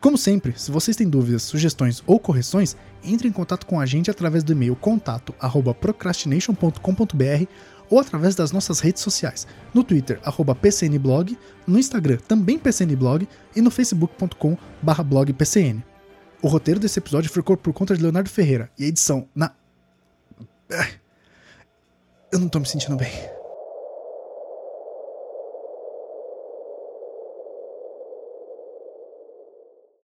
Como sempre, se vocês têm dúvidas, sugestões ou correções, entre em contato com a gente através do e-mail contato@procrastination.com.br ou através das nossas redes sociais, no Twitter @pcnblog, no Instagram também pcnblog e no facebook.com/blogpcn. O roteiro desse episódio ficou por conta de Leonardo Ferreira e a edição na. Eu não tô me sentindo bem.